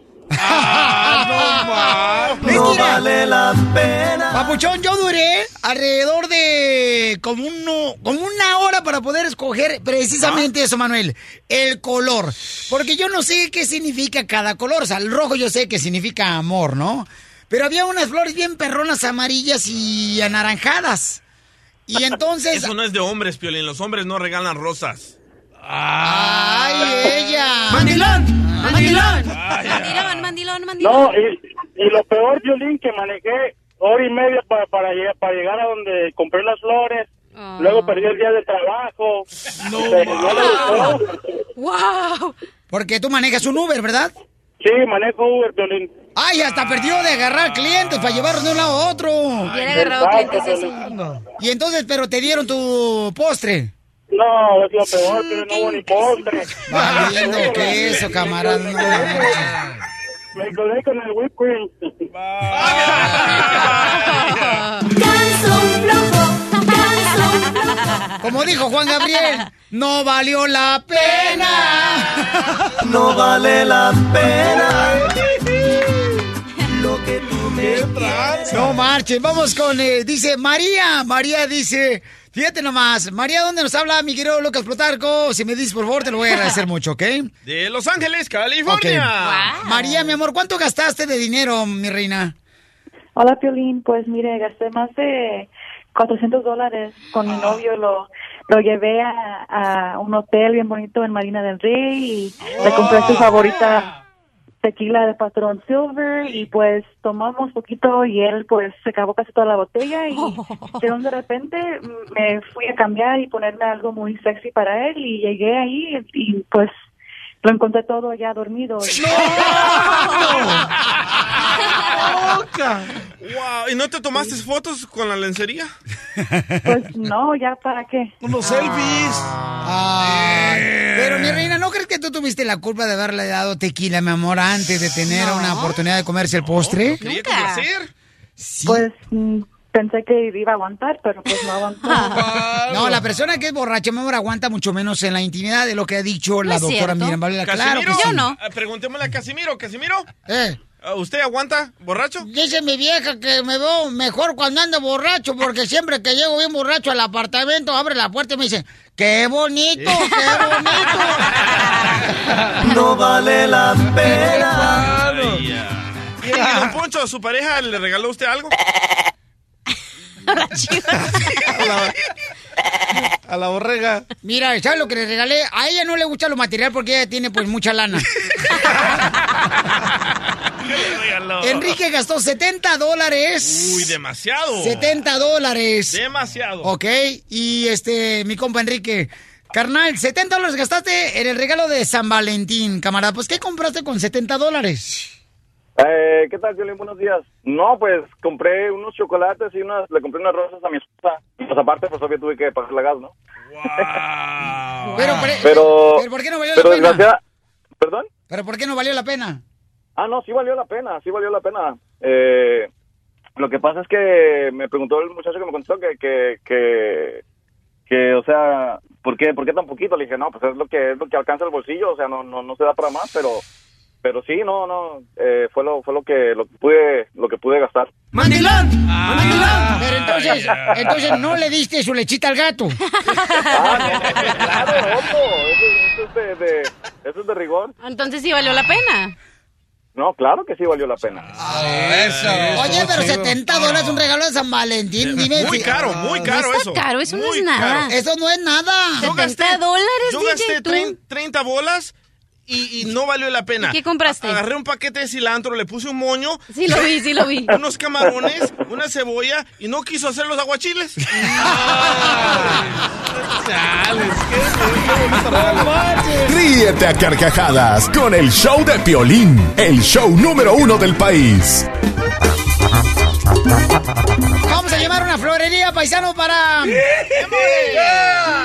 No vale la pena. Papuchón, yo duré alrededor de como, uno, como una hora para poder escoger precisamente eso, Manuel. El color. Porque yo no sé qué significa cada color. O sea, el rojo yo sé que significa amor, ¿no? Pero había unas flores bien perronas amarillas y anaranjadas. Y entonces... Eso no es de hombres, Piolín. Los hombres no regalan rosas. ¡Ay, ella! ¡Mandilón! ¡Mandilón! Mandilón, mandilón, mandilón. No, y, y lo peor, Piolín, que manejé hora y media para, para, llegar, para llegar a donde compré las flores. Luego perdí el día de trabajo. No, gustó. ¡Wow! Porque tú manejas un Uber, ¿verdad? Sí, manejo Uber, Piolín. Ay, hasta perdió de agarrar clientes para llevarlos de un lado a otro. Hubiera agarrado clientes ese. Y entonces, pero te dieron tu postre. No, es lo peor, pero no hubo ni postre. Valiendo queso, camarada. no. Me quedé con el whipped cream. Como dijo Juan Gabriel, no valió la pena. No vale la pena. No marchen, vamos con, eh, dice María. María dice, fíjate nomás, María, ¿dónde nos habla mi querido Lucas Plutarco? Si me dices, por favor, te lo voy a agradecer mucho, ¿ok? De Los Ángeles. California. María, mi amor, ¿cuánto gastaste de dinero, mi reina? Hola, Piolín. Pues mire, gasté más de 400 dólares con mi novio. Lo, lo llevé a, a un hotel bien bonito en Marina del Rey y le compré su favorita tequila de Patrón Silver y pues tomamos poquito y él pues se acabó casi toda la botella y de de repente me fui a cambiar y ponerme algo muy sexy para él y llegué ahí y pues lo encontré todo ya dormido. Wow, ¿y no te tomaste fotos con la lencería? Pues no, ya para qué. Unos selfies. Pero mi reina, ¿no crees que tú tuviste la culpa de haberle dado tequila, mi amor, antes de tener una oportunidad de comerse el postre? Quería complacer. Pues mm, pensé que iba a aguantar, pero pues no aguantó. No, la persona que es borracha, mi amor, aguanta mucho menos en la intimidad de lo que ha dicho la doctora. Miriam Valera. Claro que Casimiro, sí. eh, Preguntémosle a Casimiro. Casimiro, Eh. ¿usted aguanta borracho? Dice mi vieja que me veo mejor cuando ando borracho, porque siempre que llego bien borracho al apartamento, abre la puerta y me dice, ¡qué bonito, qué bonito! No vale la pena. Y don Poncho, ¿a su pareja le regaló usted algo? A la borrega. Mira, ¿sabes lo que le regalé? A ella no le gusta lo material porque ella tiene pues mucha lana. Enrique gastó 70 dólares. Uy, demasiado. 70 dólares. Demasiado. Ok, y este, mi compa Enrique. Carnal, 70 dólares gastaste en el regalo de San Valentín, camarada. Pues, ¿qué compraste con 70 dólares? Eh, ¿Qué tal, Violín? Buenos días. No, pues compré unos chocolates y unas, le compré unas rosas a mi esposa. Y pues aparte, pues obvio tuve que pagar la gas, ¿no? Pero, pero, Pero, pero ¿por qué no valió pero la pena? desgraciada- ¿Perdón? ¿Pero por qué no valió la pena? Ah, no, sí valió la pena, sí valió la pena. Eh, lo que pasa es que me preguntó el muchacho que me contestó que, que, que, que, o sea, ¿por qué, ¿por qué tan poquito? Le dije, no, pues es lo que es lo que alcanza el bolsillo, o sea, no, no, no se da para más, pero, pero sí, no, no, eh, fue lo, fue lo que, lo que pude, lo que pude gastar. ¡Mandilón! Ah. ¡Mandilón! Pero entonces, entonces no le diste su lechita al gato. Claro, Otto, eso, eso es de, de- eso es de rigor. Entonces sí valió la pena. No, claro que sí valió la pena. Oye, pero 70 dólares un regalo de San Valentín, dime. Muy si- caro, muy caro No está eso. caro, eso no Muy es nada. caro. Eso no es nada. Yo gasté, 70 dólares, yo DJ, gasté tú. trein- 30 bolas y, y no valió la pena. ¿Y qué compraste? Agarré un paquete de cilantro, le puse un moño. Sí lo vi, sí lo vi. Unos camarones, una cebolla y no quiso hacer los aguachiles. Ríete a carcajadas con el show de Piolín, el show número uno del país. Vamos a llevar una florería, paisano, para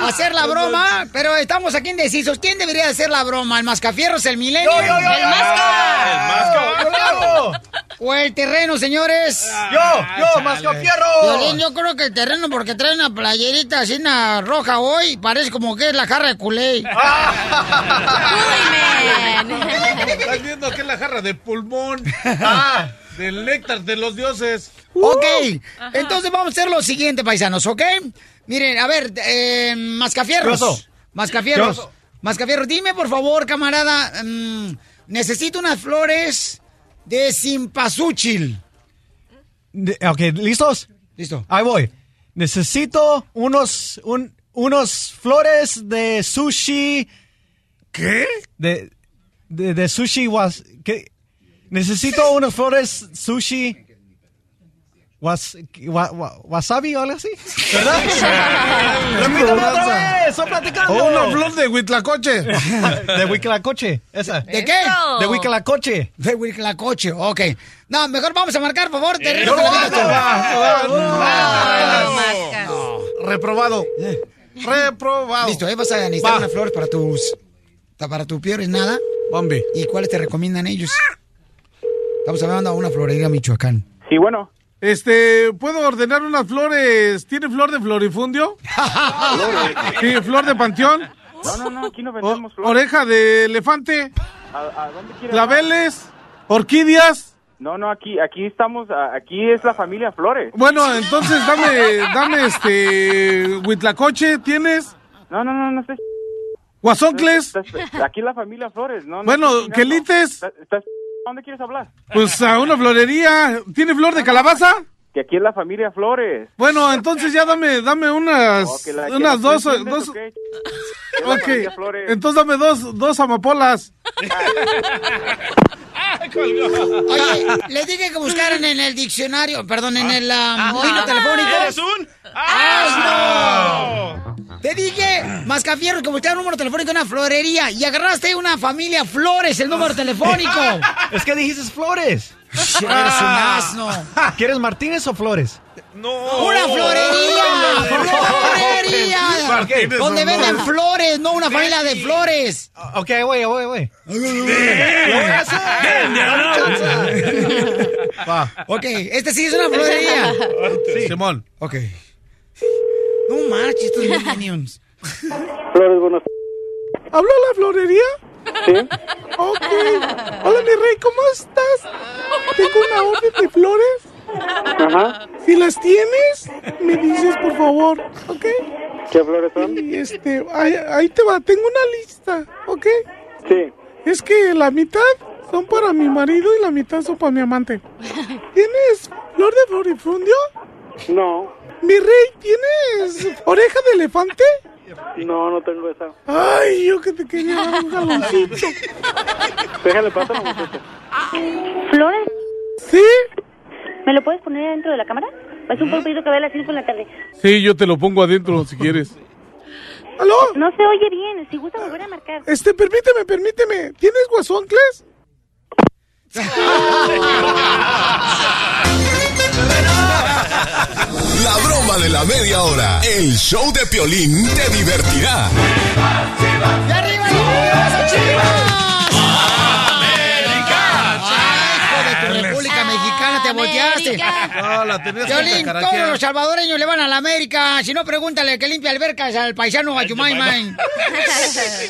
hacer la broma. Pero estamos aquí indecisos. ¿Quién debería hacer la broma? ¿El mascafierros, el milenio? Yo, yo, yo, ¡El masca! ¡El masca! ¿O el terreno, señores? Yo, yo, mascafierro. Violín, yo creo que el terreno, porque trae una playerita así, una roja hoy, parece como que es la jarra de culé. Estás viendo que es la jarra de pulmón. Ah, del néctar de los dioses. Ok, entonces vamos a hacer lo siguiente, paisanos, ¿ok? Miren, a ver, eh, Mascafierros. Mascafierros. Mascafierros, dime por favor, camarada, mm, necesito unas flores de simpasúchil. Ok, ¿listos? Listo. Ahí voy. Necesito unos, un- unos flores de sushi. ¿Qué? De, de, de sushi was, ¿qué? Necesito unas flores sushi. Was, wa- wa- wasabi o algo así. ¿Verdad? Repítelo otra vez, estoy platicando. O una flor de huitlacoche. De Huitlacoche, esa. ¿De qué? De Huitlacoche. De Huitlacoche, ok. No, mejor vamos a marcar, por favor. va, va, No, no. Reprobado. Reprobado. Listo, ahí vas a necesitar Va. unas flores para tus. Para tu peor es nada. Bambi. ¿Y cuáles te recomiendan ellos? Estamos hablando a una florería Michoacán. Sí, bueno. Este, ¿puedo ordenar unas flores? ¿Tiene flor de florifundio? ¿Sí, flor de panteón? No, no, no, aquí no vendemos flores. ¿Oreja de elefante? ¿A, a dónde quieres? ¿Claveles? ¿Orquídeas? No, no, aquí, aquí estamos, aquí es la familia Flores. Bueno, entonces dame, dame este, huitlacoche, ¿tienes? No, no, no, no sé. ¿Guasoncles? Aquí es la familia Flores, no. no Bueno. ¿quelites? ¿Estás- estás- ¿A dónde quieres hablar? Pues a una florería. ¿Tiene flor de calabaza? Que aquí es la familia Flores. Bueno, entonces ya dame, dame unas, Oh, la- unas dos, ¿tú entiendes dos, o qué? Es la ok. familia Flores. Entonces dame dos, dos amapolas. Oye, les dije que buscaran en el diccionario, perdón, en el um, hilo telefónico. ¿Eres un ¡Asno! Te dije, Mascafierro, que buscaran un número telefónico en una florería y agarraste una familia Flores, el número telefónico. Es que dijiste Flores. Eres un asno. ¿Quieres Martínez o Flores? No. ¡Una florería! ¡Florería! Martínez Donde venden no. flores, no una familia de flores. Ok, güey, güey, güey. Ok, este sí es una florería. Simón. Ok. No marches, estos minions. Flores, buenas ¿Habla la florería? Sí. Ok. Hola, mi rey, ¿cómo estás? Tengo una orden de flores. Ajá. Si las tienes, me dices, por favor, ¿ok? ¿Qué flores son? Y este, ahí, ahí te va, tengo una lista, ¿ok? Sí. Es que la mitad son para mi marido y la mitad son para mi amante. ¿Tienes flor de florifundio? No. Mi rey, ¿tienes oreja de elefante? No, no tengo esa. Ay, yo que te quería dar un jaloncito. Déjale pasar a la muchacha. ¿Flores? ¿Sí? ¿Me lo puedes poner dentro de la cámara? Es un pedido que ve a las 5 en la tarde. Sí, yo te lo pongo adentro si quieres. ¿Aló? No se oye bien. Si gusta volver a marcar. Este, permíteme, permíteme. ¿Tienes guasoncles? La broma de la media hora. El show de Piolín te divertirá. ¡Y arriba las chivas! ¡Ay, hijo de tu República Mexicana! ¡Te volteaste! No, la tenías que Violín, cacaraquear. todos los salvadoreños le van a la América. Si no, pregúntale al que limpia albercas al paisano Ayumayman.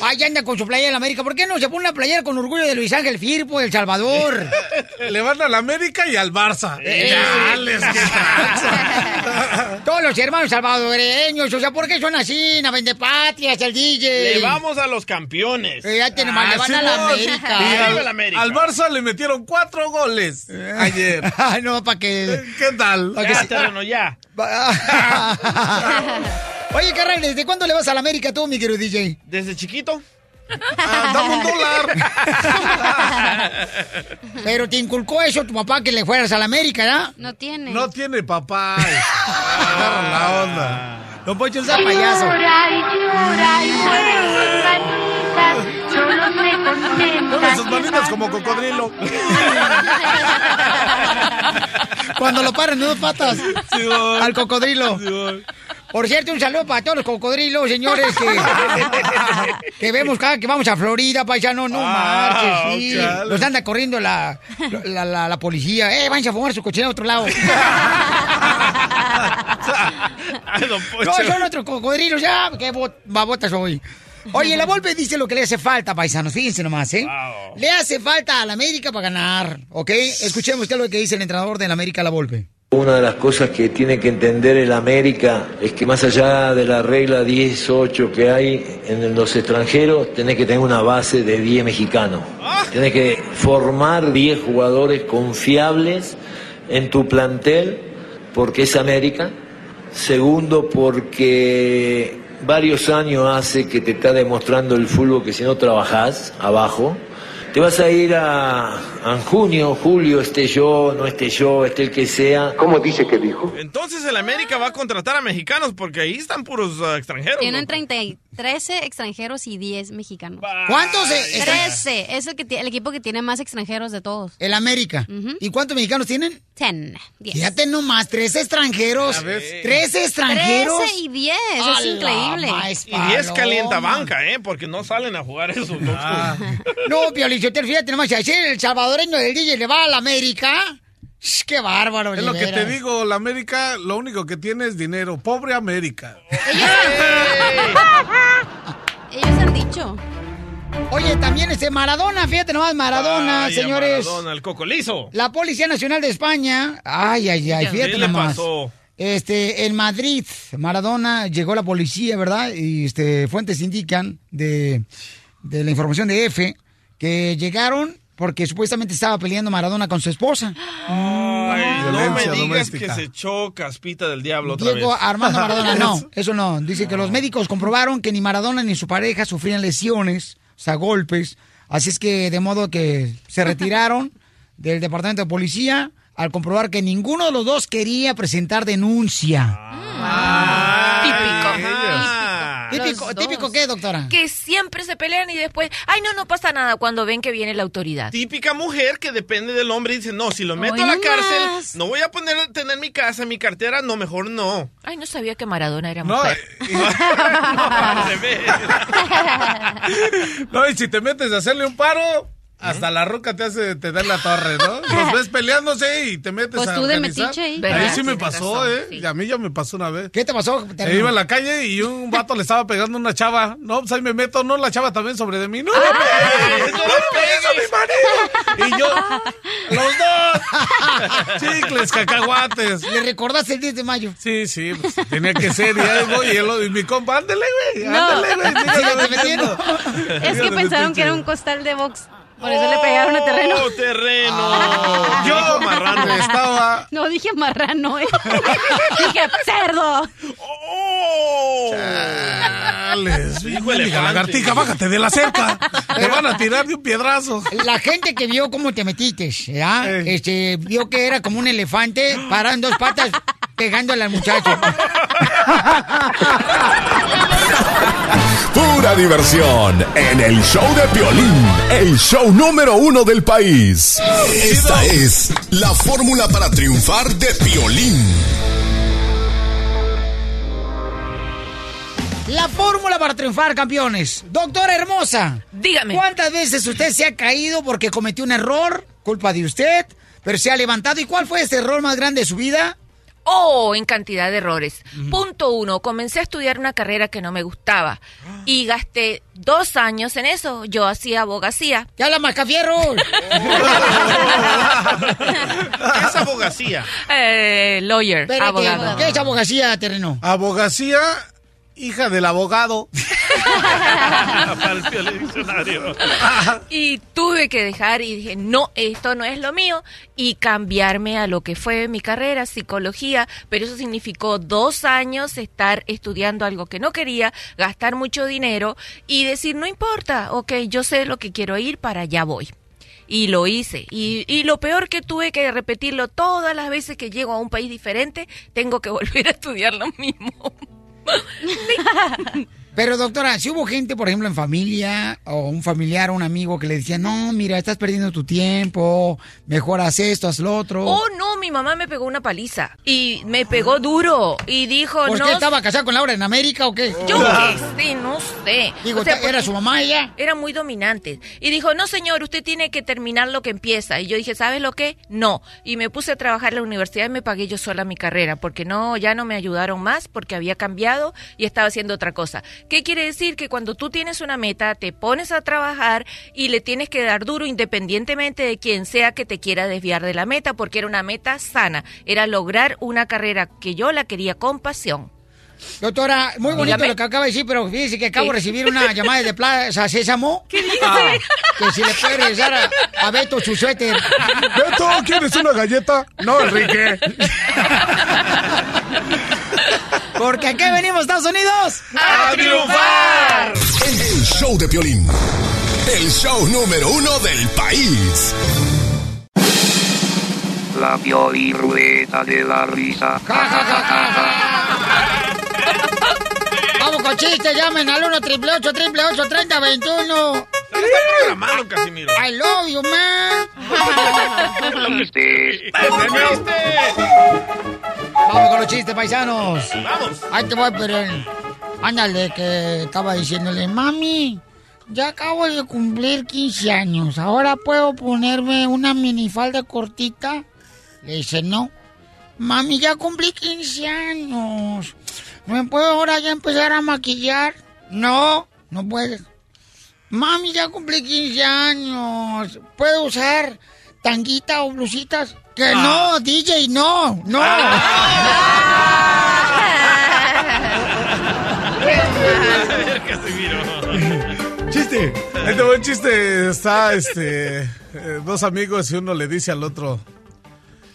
Ahí anda con su playera de la América. ¿Por qué no se pone una playera con orgullo de Luis Ángel Firpo, del Salvador? Le van a la América y al Barça. Eh, Dales. Todos los hermanos salvadoreños, o sea, ¿por qué son así? Na patrias, el DJ. Le vamos a los campeones. Eh, ya tenemos, le van a la Simón. América. Y Arriba al, la América. al Barça le metieron cuatro goles ayer. Ay, no, para que... ¿Qué tal? pa' que Ya, se- terreno, ya. Oye, carnal, ¿desde cuándo le vas a la América tú, mi querido DJ? Desde chiquito. Ah, dame un dólar. Pero te inculcó eso tu papá que le fueras a la América, ¿verdad? No tiene. No tiene papá. Agarra la onda. Don Poncho es un payaso. Pone sus manitas como cocodrilo. Cuando lo paran de dos patas al cocodrilo. Por cierto, un saludo para todos los cocodrilos, señores, que, que vemos cada que vamos a Florida, paisano, no Ah, marches, sí. Los anda corriendo la, la, la- la policía. Eh, váyanse a fumar su cochina a otro lado. Poncho. No, son nuestros cocodrilos, ya, qué bo- babotas hoy. Oye, la Volpe dice lo que le hace falta, paisanos, fíjense nomás, ¿eh? Le hace falta a la América para ganar, ¿ok? Escuchemos qué es lo que dice el entrenador de la América, la Volpe. Una de las cosas que tiene que entender el América es que más allá de la regla 10-8 que hay en los extranjeros, tenés que tener una base de 10 mexicanos. Tenés que formar 10 jugadores confiables en tu plantel porque es América. Segundo, porque varios años hace que te está demostrando el fútbol que si no trabajás abajo, te vas a ir a, a junio, julio, esté yo, no esté yo, esté el que sea. ¿Cómo dice que dijo? Entonces el América va a contratar a mexicanos porque ahí están puros ah, extranjeros. Tienen ¿no? 30, y- 13 extranjeros y 10 mexicanos. ¿Cuántos? eh, están- 13. Es el, que, el equipo que tiene más extranjeros de todos. El América. ¿Y cuántos mexicanos tienen? 10. 10. Fíjate nomás, tres extranjeros. Tres extranjeros. 13 y 10. A Es increíble. Y 10 paloma. calienta banca, ¿eh? Porque no salen a jugar esos locos. No, Piolichotel, fíjate nomás, ayer el salvadoreño del DJ le va a la América. sh, ¡Qué bárbaro! Es lo que te digo, la América lo único que tiene es dinero. Pobre América. Ellos han dicho. Oye, también este Maradona, fíjate nomás, Maradona, señores. Maradona, el cocolizo. La Policía Nacional de España. Ay, ay, ay, ¿Qué fíjate le nomás. pasó? Este, en Madrid, Maradona, llegó la policía, ¿verdad? Y este, fuentes indican de, de la información de F que llegaron porque supuestamente estaba peleando Maradona con su esposa. Ay, no me digas doméstica. que se echó caspita del diablo otra Diego vez. Armando Maradona, no, eso no. Dice que los médicos comprobaron que ni Maradona ni su pareja sufrían lesiones, o sea, golpes. Así es que de modo que se retiraron del Departamento de Policía al comprobar que ninguno de los dos quería presentar denuncia. Típico. Típico, típico qué, doctora? Que siempre se pelean y después, ay, no, no pasa nada cuando ven que viene la autoridad. Típica mujer que depende del hombre y dice, no, si lo meto Hoy a la no cárcel, más. no voy a poner, tener mi casa, mi cartera, no, mejor no. Ay, no sabía que Maradona era No, mujer. Al revés. No, y si te metes a hacerle un paro, hasta la roca te hace te da en la torre, ¿no? Los ves peleándose y te metes Pues a tú de metiche ahí. Ahí sí me pasó, razón, ¿eh? Y a mí ya me pasó una vez. ¿Qué te pasó? Eh, iba en la calle y un vato le estaba pegando a una chava. No, pues ahí me meto, no, la chava también sobre de mí. No, no, no, mi marido. Y yo, los dos. Chicles, cacahuates. ¿Le recordaste el 10 de mayo? Sí, sí, pues, tenía que ser. Y voy, y, el- y mi compa, ándale, güey, No. ándale, güey. metiendo. Es que pensaron que era un costal de box. Por eso le pegaron a terreno. ¡Oh, terreno! Yo marrano. estaba No dije marrano, eh. dije cerdo. Chales, Dijo mendiga elefante. lagartija, bájate de la cerca. Te van a tirar de un piedrazo. La gente que vio cómo te metiste, ¿ya? Este, vio que era como un elefante parado en dos patas pegándole al muchacho. Pura diversión en el show de Piolín, el show número uno del país. Esta es la fórmula para triunfar de Piolín. La fórmula para triunfar, campeones. Doctora hermosa. Dígame. ¿Cuántas veces usted se ha caído porque cometió un error, culpa de usted, pero se ha levantado? ¿Y cuál fue este error más grande de su vida? Oh, en cantidad de errores. Punto uno, comencé a estudiar una carrera que no me gustaba y gasté dos años en eso. Yo hacía abogacía. ¡Ya la mascafierro! ¿Qué es abogacía? Eh, lawyer, Espérate, abogado. ¿Qué es abogacía, terreno? Abogacía, hija del abogado. Para el Piolín diccionario. Y tuve que dejar y dije, no, esto no es lo mío, y cambiarme a lo que fue mi carrera, psicología, pero eso significó dos años estar estudiando algo que no quería, gastar mucho dinero y decir, no importa, ok, yo sé lo que quiero ir, para allá voy. Y lo hice. Y, y lo peor que tuve que repetirlo todas las veces que llego a un país diferente, tengo que volver a estudiar lo mismo. 你 厉 Pero doctora, si hubo gente, por ejemplo, en familia o un familiar o un amigo que le decía, no, mira, estás perdiendo tu tiempo, mejor haz esto, haz lo otro. Oh, no, mi mamá me pegó una paliza. Y me pegó duro. Y dijo, ¿Por no. qué estaba casada con Laura en América o qué? Yo qué sé, no sé. Digo, O sea, ¿era su mamá ella? Era muy dominante. Y dijo, no señor, usted tiene que terminar lo que empieza. Y yo dije, ¿sabes lo que? No. Y me puse a trabajar en la universidad y me pagué yo sola mi carrera, porque no, ya no me ayudaron más, porque había cambiado y estaba haciendo otra cosa. ¿Qué quiere decir? Que cuando tú tienes una meta, te pones a trabajar y le tienes que dar duro independientemente de quien sea que te quiera desviar de la meta, porque era una meta sana. Era lograr una carrera que yo la quería con pasión. Doctora, muy bonito Dígame. lo que acaba de decir, pero fíjese que acabo ¿Qué? de recibir una llamada de Plaza Sésamo. ¿Qué dice? Ah, que si le puede regresar a, a Beto su suéter. Beto, ¿quieres una galleta? No, Enrique. Porque aquí venimos, Estados Unidos. ¡A triunfar! El show de Piolín, el show número uno del país. La Pioli Rueda de la Risa. Vamos con chistes, llamen al 1 triple 8 triple 8 30 21. Está programado, Casimiro. I love you, man. Chistes. Vamos con los chistes, paisanos. Vamos. Ahí te voy, pero... Ándale, que estaba diciéndole, mami, ya acabo de cumplir 15 años. ¿Ahora puedo ponerme una minifalda cortita? Le dice, no. Mami, ya cumplí 15 años. ¿Me puedo ahora ya empezar a maquillar? No, no puedes. Mami, ya cumplí 15 años. ¿Puedo usar tanguita o blusitas? Que no, DJ, no, no. Chiste. Ahí te voy un chiste. Está, este, eh, dos amigos y uno le dice al otro,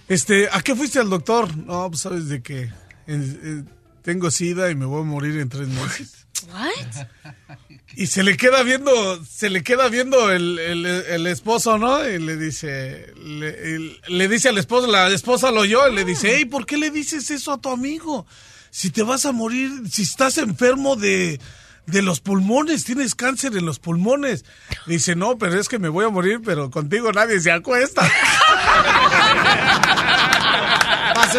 este, ¿a qué fuiste al doctor? No, pues sabes de que tengo sida y me voy a morir en tres meses. Y se le queda viendo, se le queda viendo el, el- el esposo, ¿no? Y le dice, le, dice al esposo, la esposa lo oyó, y le dice, hey, ¿por qué le dices eso a tu amigo? Si te vas a morir, si estás enfermo de, de los pulmones, tienes cáncer en los pulmones. Le dice, no, pero es que me voy a morir, pero contigo nadie se acuesta. Para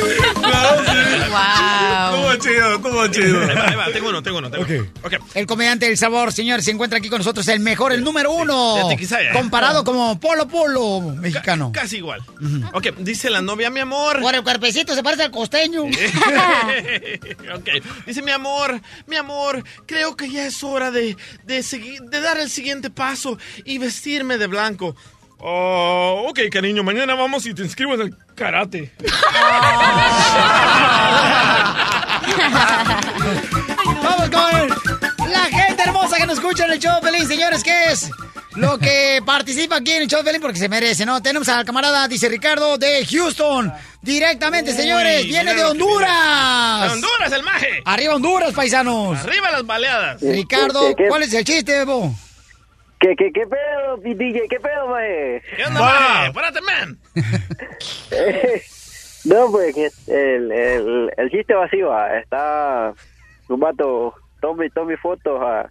asustarlo. Estuvo chido, estuvo chido. Ahí va, tengo uno, tengo uno. Tengo uno. Ok. El comediante del sabor, señor, se encuentra aquí con nosotros, el mejor, el número uno. Comparado como Polo Polo mexicano. Casi igual. Ok, dice la novia, mi amor. Por el cuerpecito se parece al costeño. ok, dice mi amor, mi amor, creo que ya es hora de, de, seguir, de dar el siguiente paso y vestirme de blanco. Oh, ok, cariño, mañana vamos y te inscribo en el karate. Vamos con la gente hermosa que nos escucha en el show feliz, señores, ¿qué es? Lo que participa aquí en el show feliz porque se merece, ¿no? Tenemos al camarada, dice Ricardo, de Houston. Directamente, señores, viene de. Honduras. ¡De Honduras, el maje! Arriba Honduras, paisanos. ¡Arriba las baleadas! Ricardo, ¿cuál es el chiste, Bebo? ¿Qué, qué, qué pedo, DJ? ¿Qué pedo, maje? ¿Qué onda, maje? ¡Párate, man! No, pues que el, el, el chiste vacío, está un vato, tome, tome fotos, ah,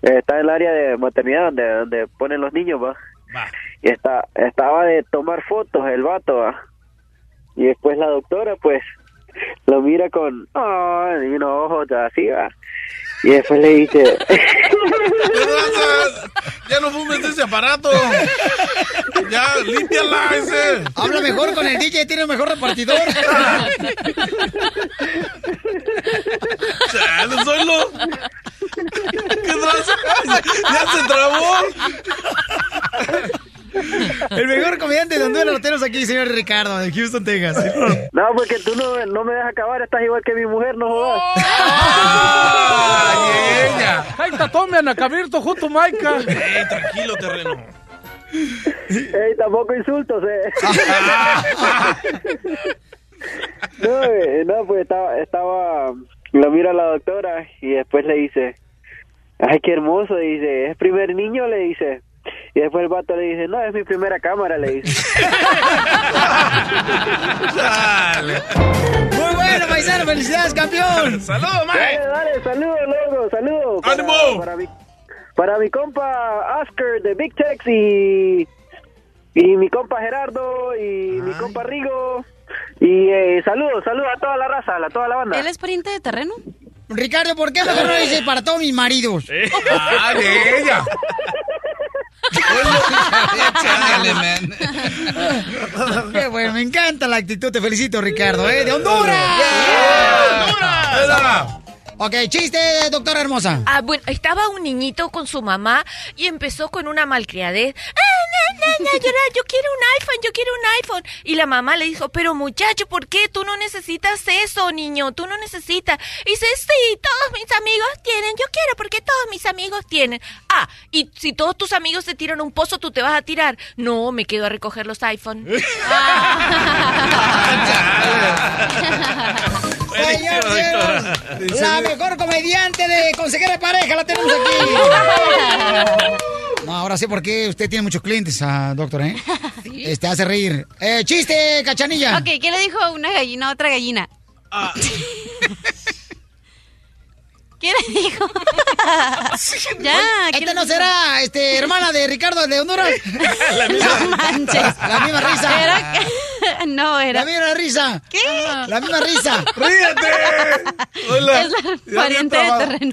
está en el área de maternidad donde, donde ponen los niños, va. Y está, estaba de tomar fotos el vato, ah. y después la doctora, pues, lo mira con, ah, y unos ojos así, va. Y después le dice, Ya no fumes ese aparato. Ya, límpiala ese. Habla mejor con el DJ, tiene un mejor repartidor. Chale, Zoilo. ¿Qué traza? Ya se trabó. El mejor comediante de Honduras lo tenemos aquí, señor Ricardo, de Houston, Texas. no, porque tú no, no me dejas acabar, estás igual que mi mujer, no jodas. Ahí está Tommy Anacabirto junto a Maika. Ey, tranquilo, terreno. Ey, tampoco insultos, eh. no, eh, no, pues estaba, estaba, lo mira la doctora y después le dice, ay, qué hermoso, dice, ¿es primer niño? Le dice. Y después el vato le dice, no, es mi primera cámara, le dice. Muy bueno, paisano, felicidades, campeón. ¡Saludos, Dale, dale, saludos, loco, saludos. Para- ¡Ánimo! Para, mi, para mi compa Oscar de Big Tex y, y mi compa Gerardo y mi compa Rigo. Y eh, saludos, saludos a toda la raza, a toda la banda. ¿Él es pariente de terreno? Ricardo, ¿por qué mejor no dices para todos mis maridos? Ah, de ella. Chale, man. Qué bueno, me encanta la actitud, te felicito, Ricardo, ¿eh? ¡De Honduras! Honduras! Ok, chiste, doctora hermosa. Ah, bueno, estaba un niñito con su mamá y empezó con una malcriadez. Ah, no, no, no, llorar, yo quiero un iPhone, yo quiero un iPhone. Y la mamá le dijo, pero muchacho, ¿por qué? Tú no necesitas eso, niño, tú no necesitas. Y dice, sí, todos mis amigos tienen, yo quiero porque todos mis amigos tienen. Ah, y si todos tus amigos se tiran a un pozo, tú te vas a tirar. No, me quedo a recoger los iPhone. Señor, señor, la mejor comediante de consejera de pareja la tenemos aquí. No, ahora sé por qué usted tiene muchos clientes, ah, doctor, ¿eh? Este hace reír. Eh, chiste, cachanilla. Ok, ¿qué le dijo una gallina a otra gallina? ¿Qué le dijo? ya, ¿qué Este le no dijo? será, este, hermana de Ricardo de Honduras. La misma. No manches. La misma risa. Era No, era. La misma risa. ¿Qué? La misma risa. ¡Ríete! Hola. Es la pariente de terreno.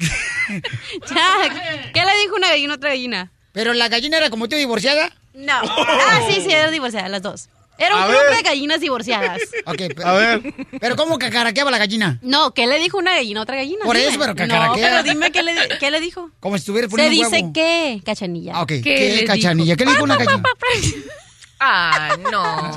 ya, ¿qué le dijo una gallina a otra gallina? Pero la gallina era como tú divorciada. No. Ah, sí, sí, era divorciada, las dos. Era un A club ver. de gallinas divorciadas. Ok, pero, a ver. Pero ¿cómo cacaraqueaba la gallina? No, ¿qué le dijo una gallina a otra gallina? Por Dime. eso, pero No, cacaraquea. pero dime qué le, qué le dijo. Como si estuviera Se poniendo un dice huevo. que, cachanilla. Ah, ok. ¿Qué ¿Qué, le cachanilla? dijo? ¿Qué le dijo una gallina? Ah, no.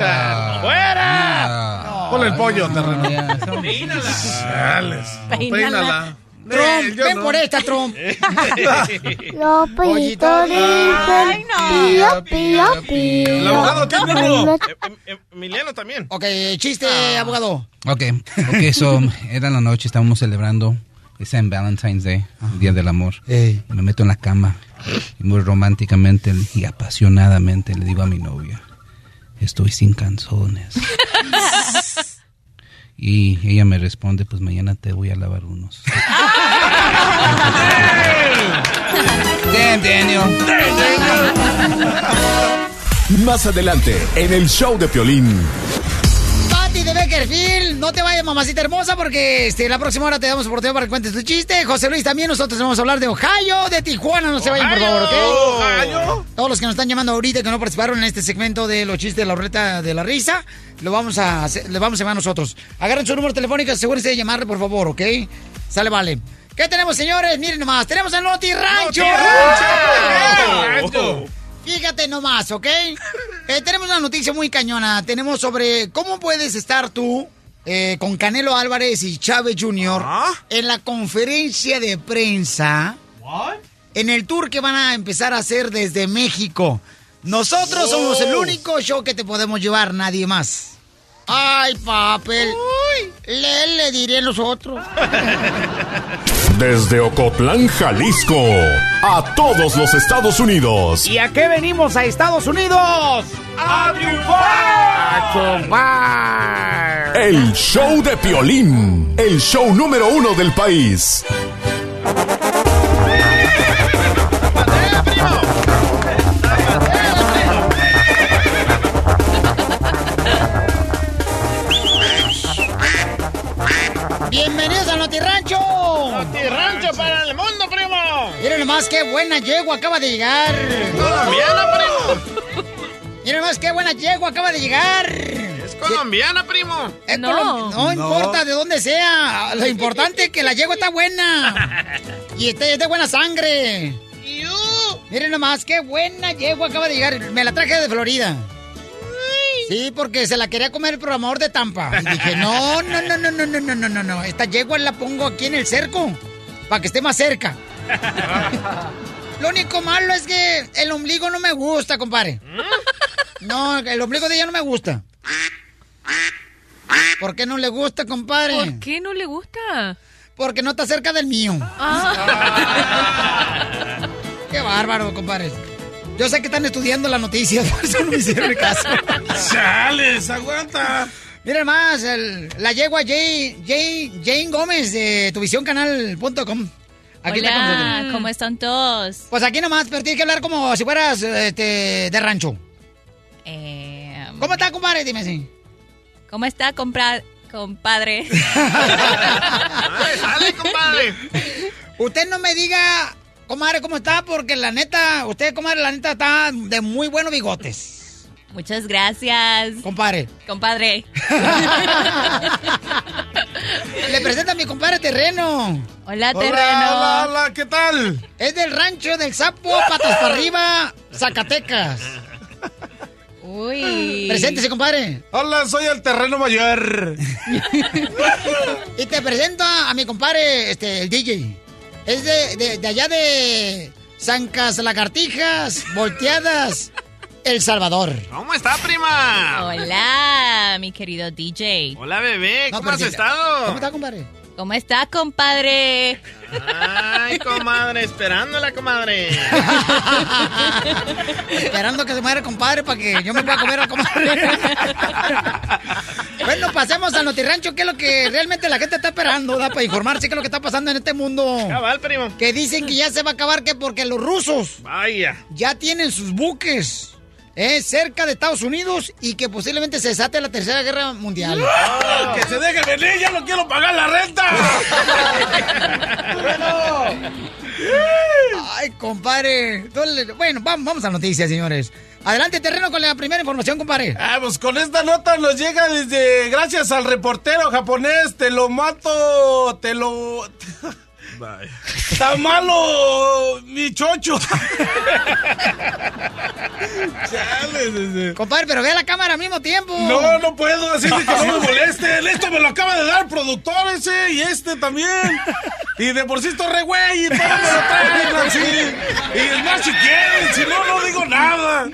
¡Fuera! Ponle el pollo, terreno. Peínala. Peínala. Trump, ven no. por esta, Trump. Los pollitos dicen pío, pío, pío. El abogado tiene Eh, eh, eh, Emiliano también. Ok, chiste, Ah. abogado. Ok, ok, so, era la noche, estábamos celebrando, es en Valentine's Day, el Día del Amor. Ey. Me meto en la cama y muy románticamente y apasionadamente le digo a mi novia, estoy sin canciones. y ella me responde, pues mañana te voy a lavar unos. Damn, Daniel. Más adelante, en el show de Piolín. Pati de Beckerfield, no te vayas, mamacita hermosa, porque este, la próxima hora te damos oportunidad para que cuentes tu chiste. José Luis también, nosotros vamos a hablar de Ohio, de Tijuana, no se vayan, por favor, ¿ok? Ohio. Todos los que nos están llamando ahorita y que no participaron en este segmento de los chistes de la ruleta de la risa, lo vamos a hacer, le vamos a llamar nosotros. Agarren su número telefónico, asegúrense de llamarle, por favor, ¿ok? Sale, vale. ¿Qué tenemos, señores? Miren nomás, tenemos el Noti Rancho. Rancho. Fíjate nomás, ¿ok? Eh, tenemos una noticia muy cañona. Tenemos sobre cómo puedes estar tú eh, con Canelo Álvarez y Chávez Jr. en la conferencia de prensa. En el tour que van a empezar a hacer desde México. Nosotros somos el único show que te podemos llevar, nadie más. Ay, papel. Le, le diré a nosotros. Desde Ocotlán, Jalisco, a todos los Estados Unidos. ¿Y a qué venimos a Estados Unidos? ¡A triunfar! ¡A chupar! El show de Piolín, el show número uno del país. ¡Bienvenidos a Noti Rancho! ¡Noti Rancho para el mundo, primo! Miren nomás qué buena yegua acaba de llegar. Colombiana, primo. Miren nomás qué buena yegua acaba de llegar. Es colombiana, primo. Es No. colom- no importa de dónde sea. Lo importante es que la yegua está buena. Y está- es de buena sangre. Miren nomás qué buena yegua acaba de llegar. Me la traje de Florida. Sí, porque se la quería comer el programador de Tampa. Y dije, no, no, no, no, no, no, no, no, no, no. Esta yegua la pongo aquí en el cerco. Para que esté más cerca. Lo único malo es que el ombligo no me gusta, compadre. No, el ombligo de ella no me gusta. ¿Por qué no le gusta, compadre? ¿Por qué no le gusta? Porque no está cerca del mío. Qué bárbaro, compadre. Yo sé que están estudiando las noticias, por eso no me hicieron caso. ¡Chales, aguanta! Miren más, el- la yegua Jay, Jay- Jane Gómez de tuvisioncanal.com. Aquí está con Hola, nosotros. ¿cómo están todos? Pues aquí nomás, pero tienes que hablar como si fueras este, de rancho. Eh, ¿Cómo está, compadre? Dime así. ¿Cómo está, compra- compadre? ¡Sale, compadre! Usted no me diga, comadre, cómo está, porque la neta, usted, comadre, la neta está de muy buenos bigotes. Muchas gracias. Compadre. Compadre. Le presenta a mi compadre Terreno. Hola, Terreno. hola, hola, ¿qué tal? Es del rancho del Sapo, patas para arriba, Zacatecas. Uy. Preséntese, compadre. Hola, soy el terreno mayor. Y te presento a, a mi compadre, este, el DJ. Es de, de- de allá de Zancas Lagartijas, Volteadas, El Salvador. ¿Cómo está, prima? Hola, mi querido DJ. Hola, bebé. ¿Cómo has estado? ¿Cómo está, compadre? ¿Cómo está, compadre? Ay, comadre, esperándola, comadre. Esperando que se muera el compadre para que yo me pueda comer al comadre. bueno, pasemos al notirrancho, que es lo que realmente la gente está esperando, ¿da? Para informarse qué es lo que está pasando en este mundo. Cabal, primo. Que dicen que ya se va a acabar, que porque los rusos Vaya. ya tienen sus buques. Eh, cerca de Estados Unidos y que posiblemente se desate la tercera guerra mundial. ¡Que se deje venir! ¡Ya no quiero pagar la renta! Ay, compadre. Bueno, vamos, vamos a noticias, señores. Adelante, terreno, con la primera información, compadre. Ah, pues con esta nota nos llega desde. Gracias al reportero japonés, te lo mato, te lo. Está malo, mi chocho. Chales, Compadre, pero ve a la cámara al mismo tiempo. No, no puedo, así de que no me molesten. Esto me lo acaba de dar el productor ese y este también. Y de por sí estoy re güey y todo me lo traen así. Y es más, si quieren, si no, no digo nada.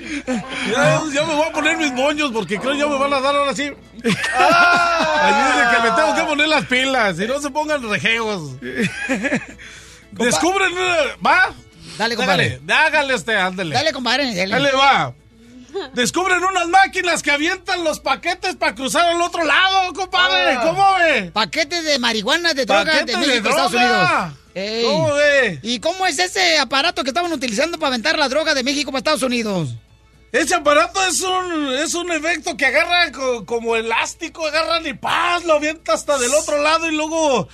Ya, ya me voy a poner mis moños porque creo que ya me van a dar ahora sí. De que me tengo que poner las pilas y no se pongan rejeos. Descubren, ¿va? Dale, compadre. Hágale, hágale este, ándale. Dale, compadre. Dale. Dale, va. Descubren unas máquinas que avientan los paquetes para cruzar al otro lado, compadre. Ah. ¿Cómo ve? Paquetes de marihuana, de droga de Paquetes de México, Estados droga. Unidos. Ey. ¿Cómo ve? ¿Y cómo es ese aparato que estaban utilizando para aventar la droga de México para Estados Unidos? Ese aparato es un, es un efecto que agarra co- como elástico, agarran y paz, lo avienta hasta del otro lado y luego,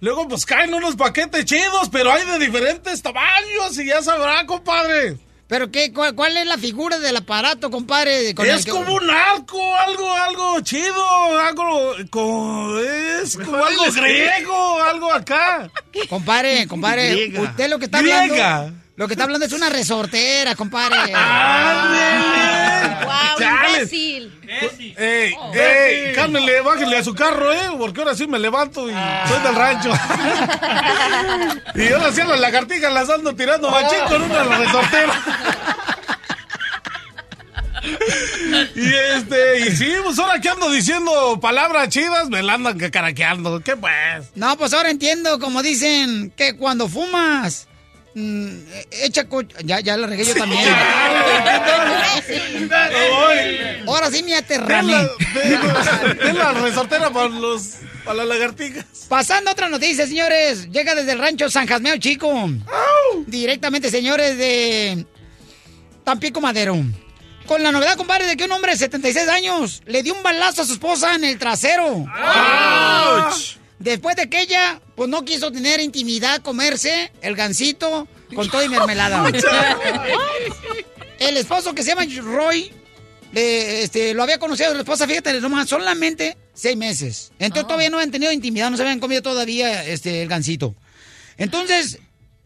luego pues caen unos paquetes chidos, pero hay de diferentes tamaños y ya sabrá, compadre. ¿Pero qué? ¿Cuál, cuál es la figura del aparato, compadre? con el Es que- como un arco, algo, algo chido, algo, como, es como algo griego, algo acá. Compadre, compadre, usted lo que está Griega. hablando... Lo que está hablando es una resortera, compadre. ¡Wow, Chale. imbécil! Ey, ey, cálmele, bájenle a su carro, eh, porque ahora sí me levanto y soy del rancho. y ahora sí a las lagartijas las ando tirando machín con una resortera. y este, y sí, pues ahora que ando diciendo palabras chidas, me la andan caraqueando. ¿Qué pues? No, pues ahora entiendo, como dicen, que cuando fumas, mm, echa Ya, ya la regué yo también. Ahora sí me aterrané. Es la resortera para los, para las lagartijas. Pasando a otra noticia, señores. Llega desde el rancho San Jasmeo Chico. Directamente, señores, de Tampico Madero. Con la novedad, compadre, de que un hombre de 76 años le dio un balazo a su esposa en el trasero. Después de que ella, pues no quiso tener intimidad, comerse el gansito con todo y mermelada. el esposo que se llama Roy, le- este, lo había conocido a la esposa, fíjate, nomás solamente seis meses. Entonces todavía no habían tenido intimidad, no se habían comido todavía este, el gansito. Entonces,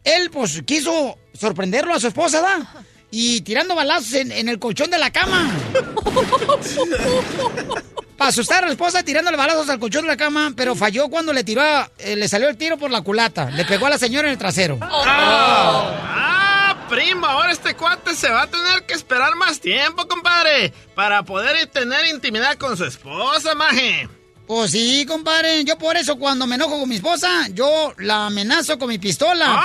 él pues quiso sorprenderlo a su esposa, ¿da? Y tirando balazos en, en el colchón de la cama. Para asustar a la esposa tirándole balazos al colchón de la cama, pero falló cuando le tiró, eh, le salió el tiro por la culata. Le pegó a la señora en el trasero. ¡Ah, primo! Ahora este cuate se va a tener que esperar más tiempo, compadre, para poder tener intimidad con su esposa, maje. Pues sí, compadre. Yo por eso cuando me enojo con mi esposa, yo la amenazo con mi pistola.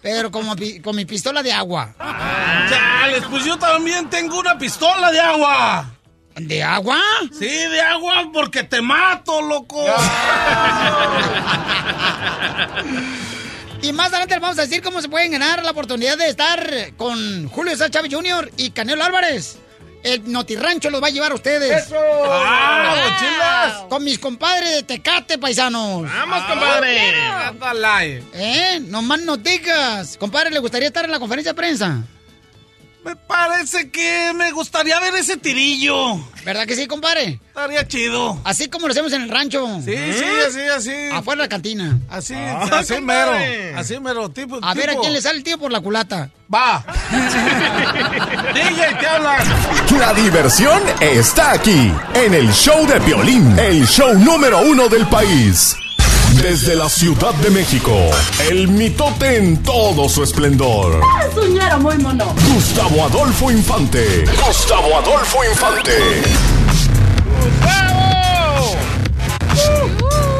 Pero como pi- con mi pistola de agua. Chales, pues yo también tengo una pistola de agua. ¿De agua? Sí, de agua porque te mato, loco. Y más adelante les vamos a decir cómo se pueden ganar la oportunidad de estar con Julio César Chávez Jr. y Canelo Álvarez. El Notirrancho los va a llevar a ustedes. ¡Eso! ¡Ah! Con mis compadres de Tecate, paisanos. ¡Vamos, compadre! Ándale. ¿Eh? No más no digas. Compadre, ¿le gustaría estar en la conferencia de prensa? Me parece que me gustaría ver ese tirillo. ¿Verdad que sí, compadre? Estaría chido. Así como lo hacemos en el rancho. Sí, sí, así, así. Afuera de la cantina. Así, Ah, así compadre. mero. Así mero, tipo. A ver a quién le sale el tío por la culata. Va. DJ, ¿qué hablas? La diversión está aquí, en el show de violín, el show número uno del país. Desde la Ciudad de México, el mitote en todo su esplendor. Soñara muy mono. Gustavo Adolfo Infante. Gustavo Adolfo Infante.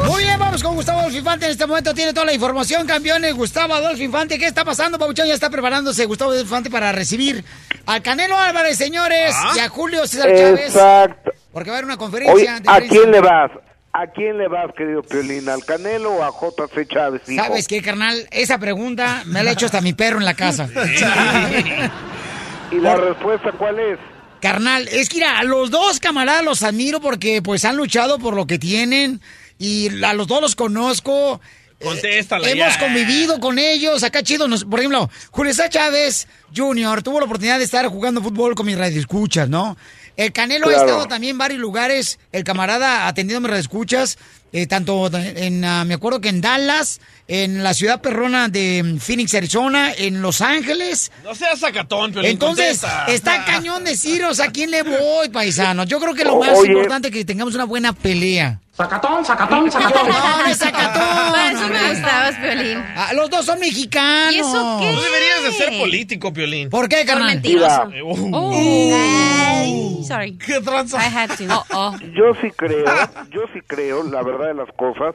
Muy bien, vamos con Gustavo Adolfo Infante. En este momento tiene toda la información, campeones. Gustavo Adolfo Infante, ¿qué está pasando? Pabuchón ya está preparándose Gustavo Adolfo Infante para recibir al Canelo Álvarez, señores, y a Julio César Chávez. Exacto. Porque va a haber una conferencia. ¿a quién le vas? ¿A quién le vas, querido Piolín? ¿Al Canelo o a JC Chávez, hijo? ¿Sabes qué, carnal? Esa pregunta me la ha hecho hasta mi perro en la casa. ¿Y la respuesta cuál es? Carnal, es que mira, a los dos camaradas los admiro porque pues han luchado por lo que tienen y a los dos los conozco. Contéstala Hemos ya. convivido con ellos, acá chido. nos- por ejemplo, Julio César Chávez Jr. tuvo la oportunidad de estar jugando fútbol con mis radioescuchas, ¿no? El Canelo ha estado también en varios lugares, el camarada atendiendo mis radioescuchas, eh, tanto en, ah, me acuerdo que en Dallas, en la ciudad perrona de Phoenix, Arizona, en Los Ángeles, No seas sacatón, Piolín, entonces, contesta. está cañón deciros a quién le voy, paisano. Yo creo que lo más Oye. importante es que tengamos una buena pelea. Sacatón, sacatón, sacatón. No, no es sacatón. Por eso me gustabas, Piolín. Ah, los dos son mexicanos. ¿Y eso qué? Tú deberías de ser político, Piolín. ¿Por qué, carnal? mentiroso. Eh, uh. Oh. Ay, sorry. ¿Qué tranza? I had to. Oh, oh. Yo sí creo, yo sí creo, la verdad de las cosas,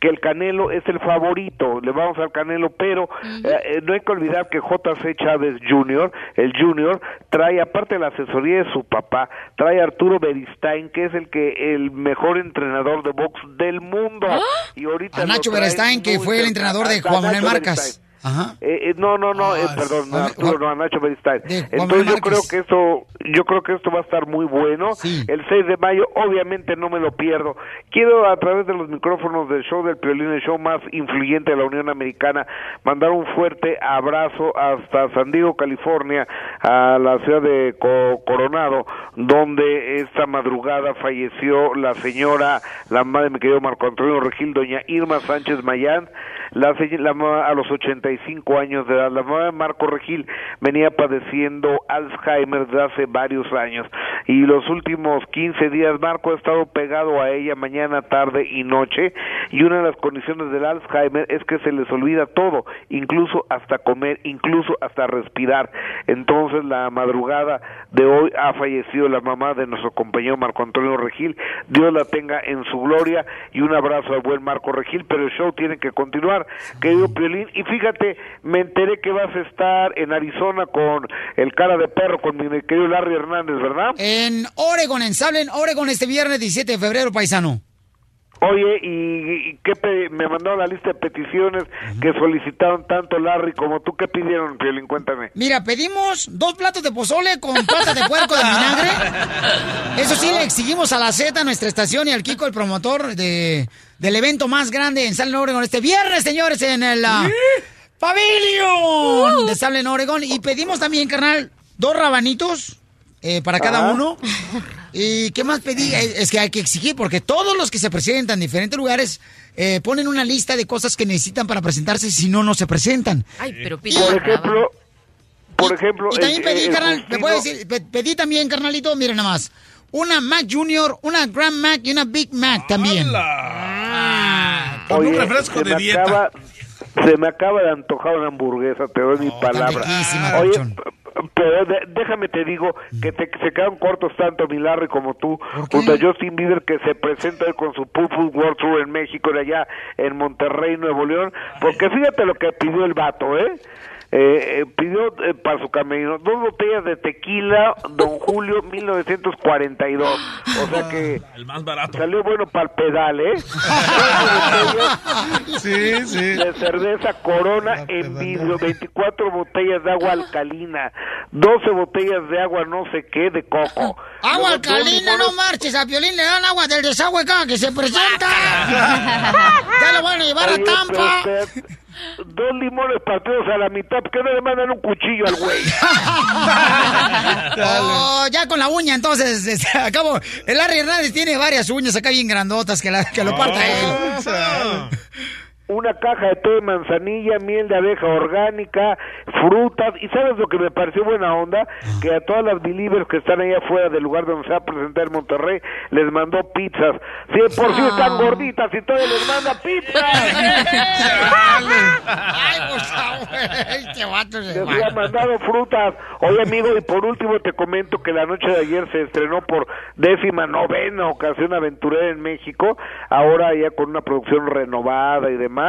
que el Canelo es el favorito, le vamos al Canelo, pero eh, eh, no hay que olvidar que JC Chávez Jr., el Junior, trae, aparte de la asesoría de su papá, trae a Arturo Beristain, que es el que el mejor entrenador de box del mundo. Y ahorita A Nacho Beristain, que fue el entrenador de Juan Manuel Marcas. Beristain. Ajá. Eh, eh, no, no, no, eh, Ah, perdón, Juan- Arturo, no, a Nacho Beristain. Entonces yo creo que esto, yo creo que esto va a estar muy bueno. El 6 de mayo, obviamente no me lo pierdo. Quiero a través de los micrófonos del show del Piolín, el show más influyente de la Unión Americana, mandar un fuerte abrazo hasta San Diego, California, a la ciudad de Co- Coronado, donde esta madrugada falleció la señora, la madre de mi querido Marco Antonio Regil, doña Irma Sánchez Mayán, la, la a los 85 años de edad. La mamá de Marco Regil venía padeciendo Alzheimer desde hace varios años y los últimos 15 días Marco ha estado pegado a ella mañana, tarde y noche y una de las condiciones del Alzheimer es que se les olvida todo, incluso hasta comer, incluso hasta respirar. Entonces la madrugada de hoy ha fallecido la mamá de nuestro compañero Marco Antonio Regil. Dios la tenga en su gloria y un abrazo al buen Marco Regil, pero el show tiene que continuar, querido Piolín. Y fíjate, me enteré que vas a estar en Arizona con el cara de perro, con mi querido Larry Hernández, ¿verdad? En Oregon, en Salem, Oregon, este viernes 17 de febrero, paisano. Oye, ¿y, y qué pe- me mandaron la lista de peticiones que solicitaron tanto Larry como tú? ¿Qué pidieron, Piolín? Cuéntame. Mira, pedimos dos platos de pozole con patas de puerco de vinagre. Eso sí, le exigimos a la Z, nuestra estación, y al Kiko, el promotor de, del evento más grande en Salem, Oregon, este viernes, señores, en el ah, Pavilion de Salem, Oregon. Y pedimos también, carnal, dos rabanitos eh, para cada Ajá. uno. ¿Y qué más pedí? Eh, Es que hay que exigir, porque todos los que se presentan en diferentes lugares eh, ponen una lista de cosas que necesitan para presentarse, si no, no se presentan. Ay, pero Por ejemplo, por ejemplo... Y también eh, pedí, eh, carnal, ¿me puedes decir? Pe- Pedí también, carnalito, miren nada más. Una Mac Junior, una Grand Mac y una Big Mac también. Con un Oye, refresco se de me dieta. acaba- se me acaba de antojar una hamburguesa, te doy mi palabra. Oye, pero de- déjame te digo que te, se quedan cortos tanto mi Larry como tú, junto a Justin Bieber que se presenta con su Purple World Tour en México, de allá en Monterrey, Nuevo León, porque fíjate lo que pidió el vato, ¿eh? Eh, eh, pidió eh, para su camino dos botellas de tequila Don Julio 1942 o sea que El más barato. salió bueno para el pedal ¿eh? Sí, sí. de cerveza Corona en vidrio, 24 botellas de agua alcalina, 12 botellas de agua no sé qué de coco. Agua alcalina, no marches, a Piolín le dan agua del desagüe cada que se presenta. ya lo van a llevar a Tampa. usted, Dos limones partidos a la mitad, ¿por qué no le mandan un cuchillo al güey? Oh, ya con la uña, entonces, este, acabo. El Larry Hernández tiene varias uñas acá bien grandotas que, la- que lo parta él. Una caja de té de manzanilla, miel de abeja orgánica, frutas, y ¿sabes lo que me pareció buena onda? Que a todas las believers que están allá afuera del lugar donde se va a presentar en Monterrey, les mandó pizzas. Si de por sí están gorditas y todavía les manda pizzas. Les había mandado frutas. Oye, amigo, y por último te comento que la noche de ayer se estrenó por décima novena ocasión aventurera en México, ahora ya con una producción renovada y demás.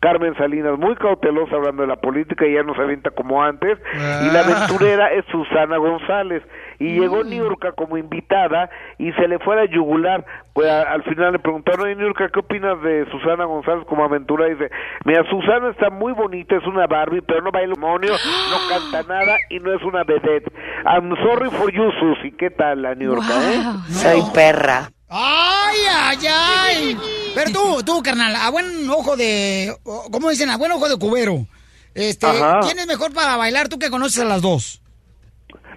Carmen Salinas, muy cautelosa hablando de la política, y ya no se avienta como antes. Y la aventurera es Susana González. Y llegó Niurka como invitada y se le fue a la yugular. Pues a- al final le preguntaron, oye, Niurka, ¿qué opinas de Susana González como aventura? Y dice, mira, Susana está muy bonita, es una Barbie, pero no baila demonio, no canta nada y no es una vedette. I'm sorry for you, Susi. ¿Qué tal la Niurka, eh? Soy perra. ¡Ay, ay, ay! Pero tú, tú, carnal, a buen ojo de... ¿Cómo dicen? A buen ojo de cubero. Este, Ajá. ¿quién es mejor para bailar? Tú que conoces a las dos.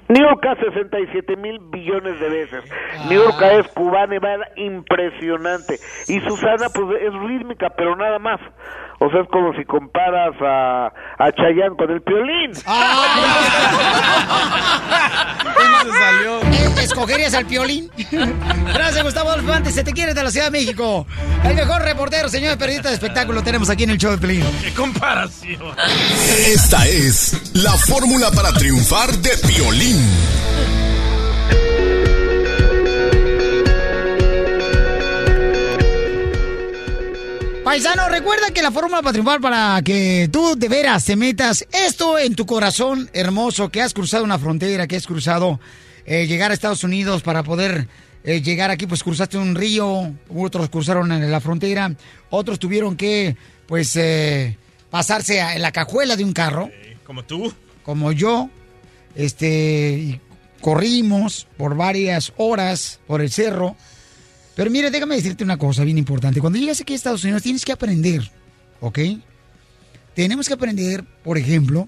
Niurka 67 mil billones de veces. Niurka es cubana y baila impresionante. Y Susana pues es rítmica, pero nada más. O sea, es como si comparas a, a Chayanne con el piolín. ¿Eh, ¿Escogerías al piolín? Gracias, Gustavo Adolfo Infante. Se te quiere de la Ciudad de México. El mejor reportero, señor periodista de espectáculo, tenemos aquí en el show de Pelín. ¡Qué comparación! Esta es la fórmula para triunfar de Piolín. Paisano, recuerda que la fórmula para triunfar para que tú de veras te metas esto en tu corazón hermoso, que has cruzado una frontera, que has cruzado eh, llegar a Estados Unidos para poder eh, llegar aquí, pues cruzaste un río, otros cruzaron en la frontera, otros tuvieron que, pues, eh, pasarse a- en la cajuela de un carro, Como tú. como yo, este, y corrimos por varias horas por el cerro. Pero mire, déjame decirte una cosa bien importante. Cuando llegas aquí a Estados Unidos tienes que aprender, ¿ok? Tenemos que aprender, por ejemplo,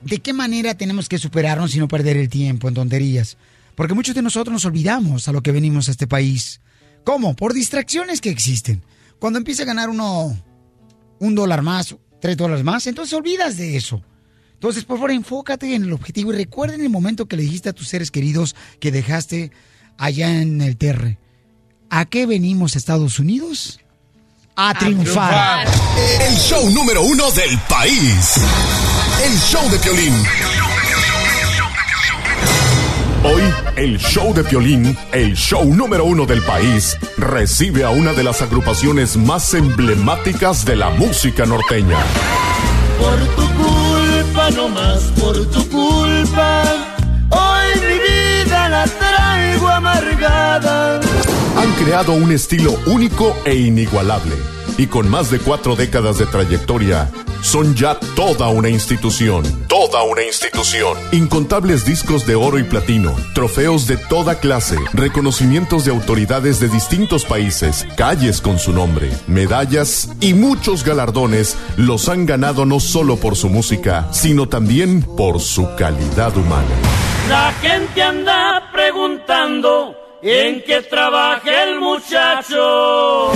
de qué manera tenemos que superarnos y no perder el tiempo en tonterías. Porque muchos de nosotros nos olvidamos a lo que venimos a este país. ¿Cómo? Por distracciones que existen. Cuando empieza a ganar uno un dólar más, tres dólares más, entonces olvidas de eso. Entonces, por favor, enfócate en el objetivo y recuerda en el momento que le dijiste a tus seres queridos que dejaste allá en el Terre. ¿A qué venimos Estados Unidos? A, triunfar. El show número uno del país. El show de Piolín. Hoy, el show de Piolín, el show número uno del país, recibe a una de las agrupaciones más emblemáticas de la música norteña. Por tu culpa, no más por tu culpa. Hoy mi vida la traigo amargada. Han creado un estilo único e inigualable. Y con más de cuatro décadas de trayectoria, son ya toda una institución. Toda una institución. Incontables discos de oro y platino, trofeos de toda clase, reconocimientos de autoridades de distintos países, calles con su nombre, medallas y muchos galardones los han ganado no solo por su música, sino también por su calidad humana. La gente anda preguntando en qué trabaja el muchacho.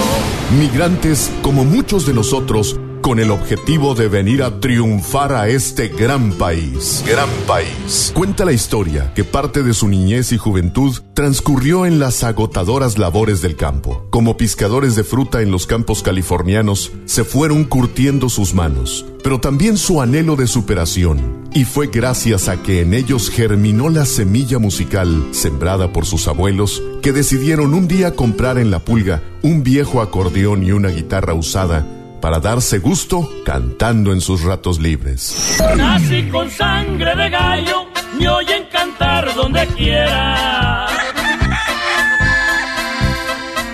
Migrantes como muchos de nosotros con el objetivo de venir a triunfar a este gran país. Gran país. Cuenta la historia que parte de su niñez y juventud transcurrió en las agotadoras labores del campo. Como pescadores de fruta en los campos californianos, se fueron curtiendo sus manos, pero también su anhelo de superación. Y fue gracias a que en ellos germinó la semilla musical sembrada por sus abuelos que decidieron un día comprar en la pulga un viejo acordeón y una guitarra usada para darse gusto cantando en sus ratos libres. Nací con sangre de gallo, me oyen cantar donde quiera.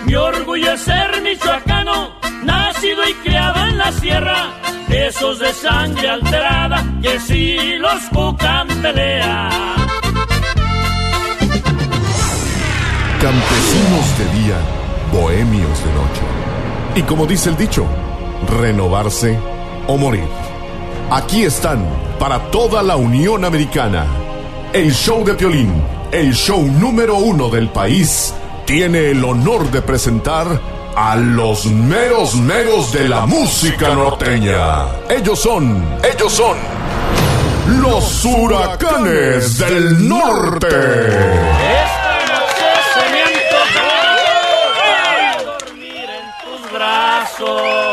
Mi orgullo es ser michoacano, nacido y criado en la sierra. Esos de sangre alterada, que si los buscan pelea. Campesinos de día, bohemios de noche. Y como dice el dicho, renovarse o morir. Aquí están para toda la Unión Americana. El show de Piolín, el show número uno del país, tiene el honor de presentar a los meros meros de la música norteña. Ellos son, ellos son los huracanes del norte. Brazos.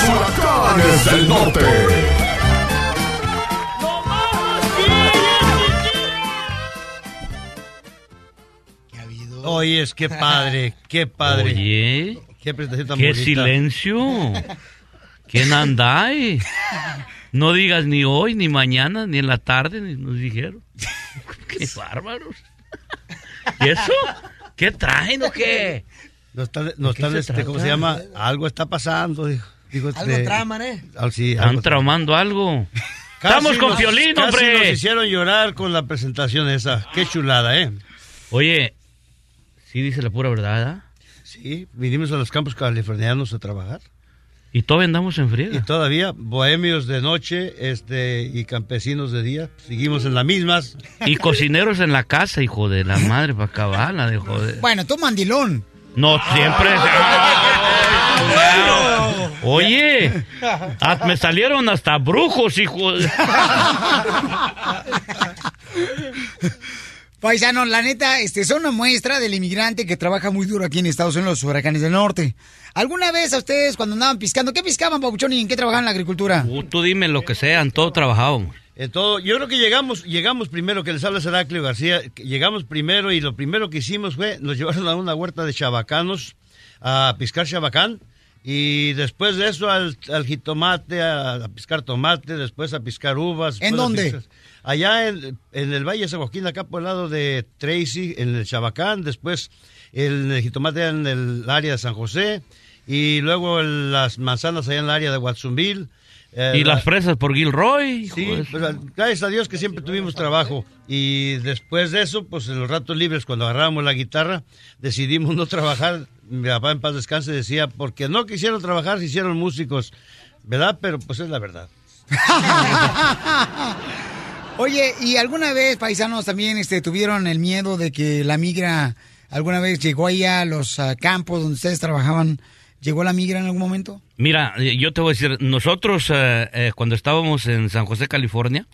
Los huracanes del norte. Oye, es qué padre, qué padre. Oye, qué presentación tan qué bonita. silencio. ¿Quién ahí? No digas ni hoy, ni mañana, ni en la tarde, ni nos dijeron. Qué bárbaros. ¿Y eso? ¿Qué traen o qué? No están, no ¿De qué están, se este, ¿cómo se llama? Algo está pasando, dijo. Dijo, Algo este, traman, ¿eh? ah, sí, Están algo- traumando algo. Casi Estamos con Piolín, casi hombre. nos hicieron llorar con la presentación esa. Qué chulada, ¿eh? Oye, sí dice la pura verdad, ¿ah? Sí, vinimos a los campos californianos a trabajar. Y todavía andamos en friega. Y todavía, bohemios de noche este, y campesinos de día, seguimos en las mismas. Y cocineros en la casa, hijo de la madre, para acabarla de joder. Bueno, tú mandilón. No, siempre. Oye, ah, me salieron hasta brujos, hijo. Paisanos, la neta, este, son una muestra del inmigrante que trabaja muy duro aquí en Estados Unidos, los huracanes del norte. ¿Alguna vez a ustedes cuando andaban piscando, qué piscaban, Pabuchón, y en qué trabajaban en la agricultura? Uh, Tú dime lo que sea, en todo trabajado. En todo, yo creo que llegamos, llegamos primero, que les habla Seraclio García, llegamos primero y lo primero que hicimos fue, nos llevaron a una huerta de chabacanos a piscar chabacán y después de eso al, al jitomate, a, a piscar tomate, después a piscar uvas. ¿En dónde? piscar- allá en, en el Valle de San Joaquín, acá por el lado de Tracy, en el chabacán, después el, el jitomate en el área de San José y luego el- las manzanas allá en el área de Watsonville. Eh, Y la- las fresas por Gilroy. Sí, pues, gracias a Dios que siempre tuvimos trabajo. Y después de eso, pues en los ratos libres, cuando agarrábamos la guitarra, decidimos no trabajar. Mi papá en paz descanse decía, porque no quisieron trabajar, se hicieron músicos. ¿Verdad? Pero pues es la verdad. Oye, ¿y alguna vez, paisanos, también este, tuvieron el miedo de que la migra alguna vez llegó allá a los campos donde ustedes trabajaban? ¿Llegó la migra en algún momento? Mira, eh, yo te voy a decir, nosotros eh, eh, cuando estábamos en San José, California,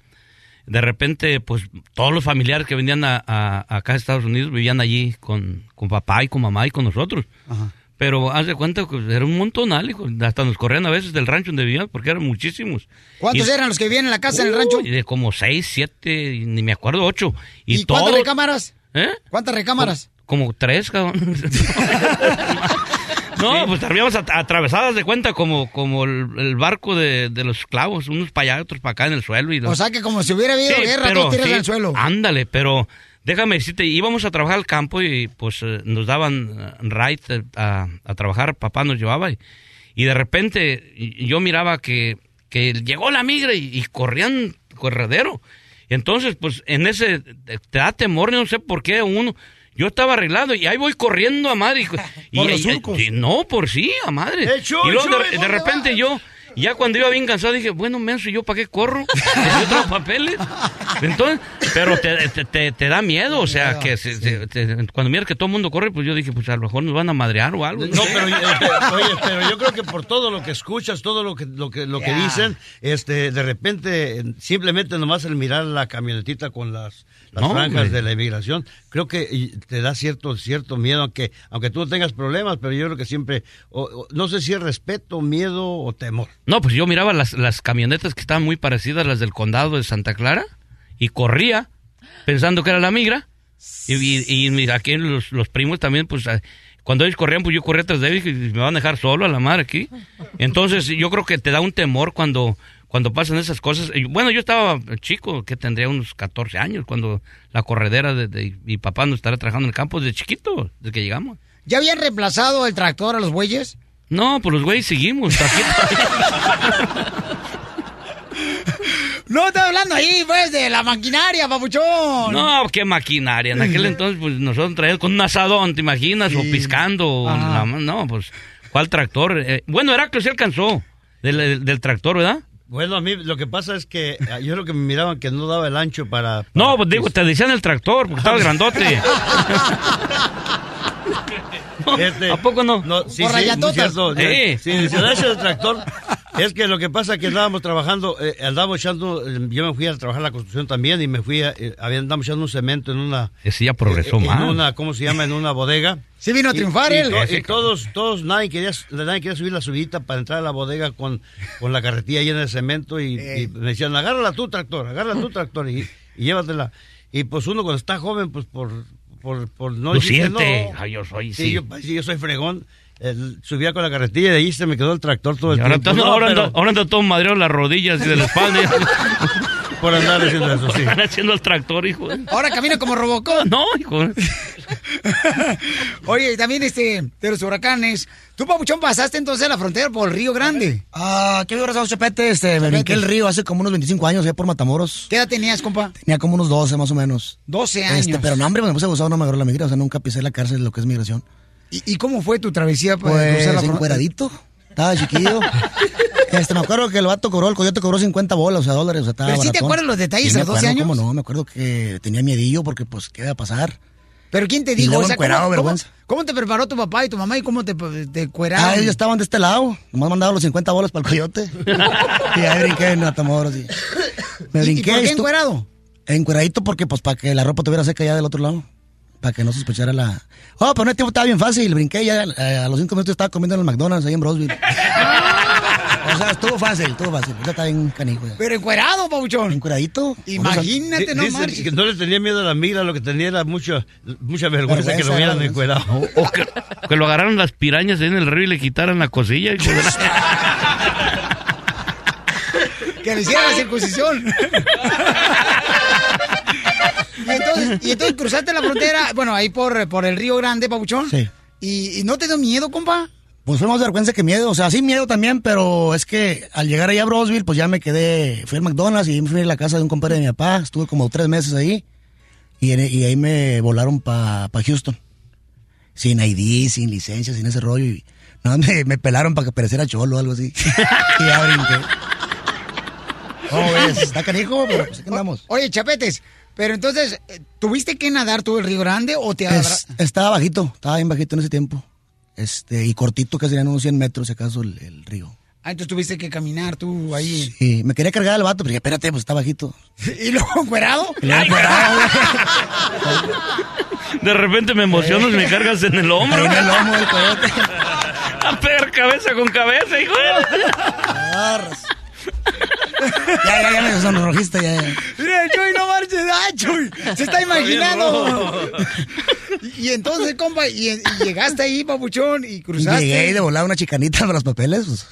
de repente, pues todos los familiares que venían a, a- acá a Estados Unidos vivían allí con, con papá y con mamá y con nosotros. Pero haz de cuenta que era un montonal, hijo. Hasta nos corrían a veces del rancho donde vivían porque eran muchísimos. ¿Cuántos Y- eran los que vivían en la casa, en el rancho? De como seis, siete, ni me acuerdo, ocho. Y, ¿Y cuántas recámaras? ¿Eh? ¿Cuántas recámaras? Como tres, cabrón. No, pues terminamos at- atravesadas de cuenta como, como el, el barco de, de los clavos, unos para allá, otros para acá en el suelo. Y los- O sea que como si hubiera habido Sí, guerra, pero todos tiras sí, al suelo. Ándale, pero déjame decirte, íbamos a trabajar al campo y pues eh, nos daban eh, ride eh, a, a trabajar, papá nos llevaba y, y de repente yo miraba que, que llegó la migra y, y corrían corredero. Entonces, pues en ese te da temor, no sé por qué uno. Yo estaba arreglado y ahí voy corriendo a madre. Y, Por y- los y- surcos. y- no, por sí, a madre. Eh, y luego de, repente yo, ya cuando iba bien cansado, dije, bueno, menso, ¿y ¿yo para qué corro? ¿Yo traigo papeles? Entonces, pero te, te, te- te da miedo, o sea, que se- te- cuando miras que todo el mundo corre, pues yo dije, pues a lo mejor nos van a madrear o algo. No, pero, eh, oye, pero yo creo que por todo lo que escuchas, todo lo que, lo que, lo que dicen, este, de repente, eh, simplemente nomás el mirar la camionetita con las, las No, franjas hombre. de la inmigración, creo que te da cierto, cierto miedo, aunque, aunque tú no tengas problemas, pero yo creo que siempre, o- o- no sé si es respeto, miedo o temor. No, pues yo miraba las, las camionetas que estaban muy parecidas a las del condado de Santa Clara y corría pensando que era la migra. Y, y, y mira, aquí los, los primos también, pues ah, cuando ellos corrían, pues yo corría tras de ellos y me van a dejar solo a la madre aquí. Entonces yo creo que te da un temor cuando, cuando pasan esas cosas. Bueno, yo estaba chico, que tendría unos 14 años, cuando la corredera de, de mi papá nos estará trabajando en el campo desde chiquito, desde que llegamos. ¿Ya habían reemplazado el tractor a los bueyes? No, pues los güeyes seguimos. No, estoy hablando ahí, pues, de la maquinaria, papuchón. No, qué maquinaria. En aquel entonces, pues nosotros traíamos con un asadón, ¿te imaginas? O piscando. o la- no, pues, ¿cuál tractor? Eh, bueno, Heraclio sí alcanzó del, del- del tractor, ¿verdad? Bueno, a mí lo que pasa es que ah, yo creo que me miraban que no daba el ancho para... No, pues digo, te decían el tractor, porque estaba grandote. Este, ¿A poco no? sí, Por sí, cierto. Sí, "Dale el tractor. Es que lo que pasa es que andábamos trabajando, eh, andábamos echando, eh, yo me fui a trabajar la construcción también y me fui a, eh, andábamos echando un cemento en una... Ese ya progresó eh, en más. una, ¿cómo se llama? En una bodega. Sí vino a Y- triunfar y, él. to- y todos, todos, nadie quería, nadie quería subir la subidita para entrar a la bodega con, con la carretilla llena de cemento y, y me decían, agárrala tú, tractor, agárrala tú, tractor, y, y llévatela. Y pues uno cuando está joven, pues por, por, por no decir no. Ay, yo soy, Sí, sí. yo, sí, yo soy fregón. El- subía con la carretilla y de ahí se me quedó el tractor todo el ahora, tiempo. No, ahora, pero anda, ahora anda todo madreado en las rodillas y de la espalda. por andar haciendo eso, sí. Están haciendo el tractor, hijo. Ahora camina como Robocop. No, hijo. Oye, y también este, de los huracanes. Tú, Papuchón, pasaste entonces la frontera por el Río Grande. Ah, ¿qué hubiera pasado, Chepete? Este, me brinqué el río hace como unos 25 años, allá por Matamoros. ¿Qué edad tenías, compa? Tenía como unos 12 más o menos. 12 años. Este, pero no, hombre, me puse abusado, no me agarró la migra, o sea, nunca pisé la cárcel, lo que es migración. ¿Y, y cómo fue tu travesía para Pues, cruzar la encueradito. Estaba chiquillo. este, me acuerdo que el vato cobró, el coyote cobró 50 bolas, o sea, dólares, o sea, estaba ¿Pero sí te acuerdas los detalles Sí, a los 12 acuerdo, años? ¿Cómo no? Me acuerdo que tenía miedillo porque, pues, ¿qué iba a pasar? ¿Pero quién te dijo? O sea, ¿cómo, vergüenza. cómo- cómo te preparó tu papá y tu mamá y cómo te, te cueraron? Ah, ellos estaban de este lado. Nomás mandaban los 50 bolas para el coyote. y ahí brinqué en Matamoros. Y me ¿Y- y brinqué. por qué encuerado? Encueradito porque, pues, para que la ropa tuviera seca ya del otro lado. Para que no sospechara la... Oh, pero en el tiempo estaba bien fácil. Brinqué ya, eh, a los cinco minutos estaba comiendo en el McDonald's ahí en Brosville. o sea, estuvo fácil, estuvo fácil. Ya está bien canijo. ya. Pero encuerado, Pabuchón. Encueradito. Imagínate, no dice marches. que no le tenía miedo a la migra, lo que tenía era mucha, mucha vergüenza, que lo vergüenza. encuerado. O que, que lo agarraron las pirañas ahí en el río y le quitaran la cosilla. hijo de la- Que le hicieran la circuncisión. y, entonces, y entonces cruzaste la frontera, bueno, ahí por, por el Río Grande, Pabuchón. Sí. ¿Y, y no te dio miedo, compa? Pues fue más vergüenza que miedo. O sea, sí miedo también, pero es que al llegar allá a Brosville, pues ya me quedé... Fui al compadre y me fui a la casa de un compadre de mi papá. Estuve como tres meses ahí. Y, y ahí me volaron para Houston. Sin ID, sin licencia, sin ese rollo. Y no, me, me pelaron para que pareciera cholo o algo así. y ya brinqué. ¿Cómo ves? Está canijo, pero pues aquí andamos. Oye, chapetes, pero entonces, eh, ¿tuviste que nadar tú el Río Grande o te Es- estaba bajito, estaba bien bajito en ese tiempo. Este, y cortito, que serían unos 100 metros, si acaso, el, el río. Ah, entonces tuviste que caminar tú ahí. Y me quería cargar al vato, pero dije, espérate, pues está bajito. ¿Y luego encuerado? De repente me emociono y me cargas en el hombro. En el lomo del coyote. A pegar cabeza con cabeza, hijo. Ya, ya, ya me sonrojiste, ya, ya. Mira, Chuy, no marches. ¡Ay, Chuy! Se está imaginando. y, y entonces, compa, y, y llegaste ahí, papuchón, y cruzaste. Llegué y de volar una chicanita para los papeles, pues,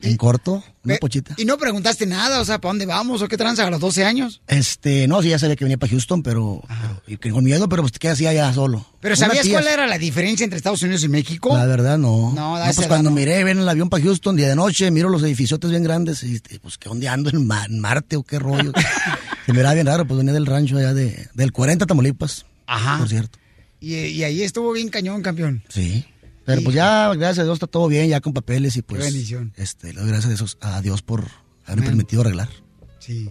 en corto, una pochita. Y no preguntaste nada, o sea, ¿para dónde vamos o qué tranza a los 12 años? Este, no, sí, ya sabía que venía para Houston, pero, pero- y con miedo, pero pues te quedas así allá solo. Pero Una ¿sabías tía- cuál era la diferencia entre Estados Unidos y México? La verdad, no. No, No, pues cuando no. miré, ven el avión para Houston, día de noche, miro los edificiotes bien grandes, y este, pues, ¿qué dónde ando? ¿En, Ma- en Marte o qué rollo? Se me era bien raro, pues venía del rancho allá de, del 40 Tamaulipas. Ajá. Por cierto. Y, y ahí estuvo bien cañón, campeón. Sí. Pero pues ya, gracias a Dios, está todo bien, ya con papeles y pues. Qué bendición. Este, le doy gracias a Dios, a Dios por haberme Amén. permitido arreglar. Sí.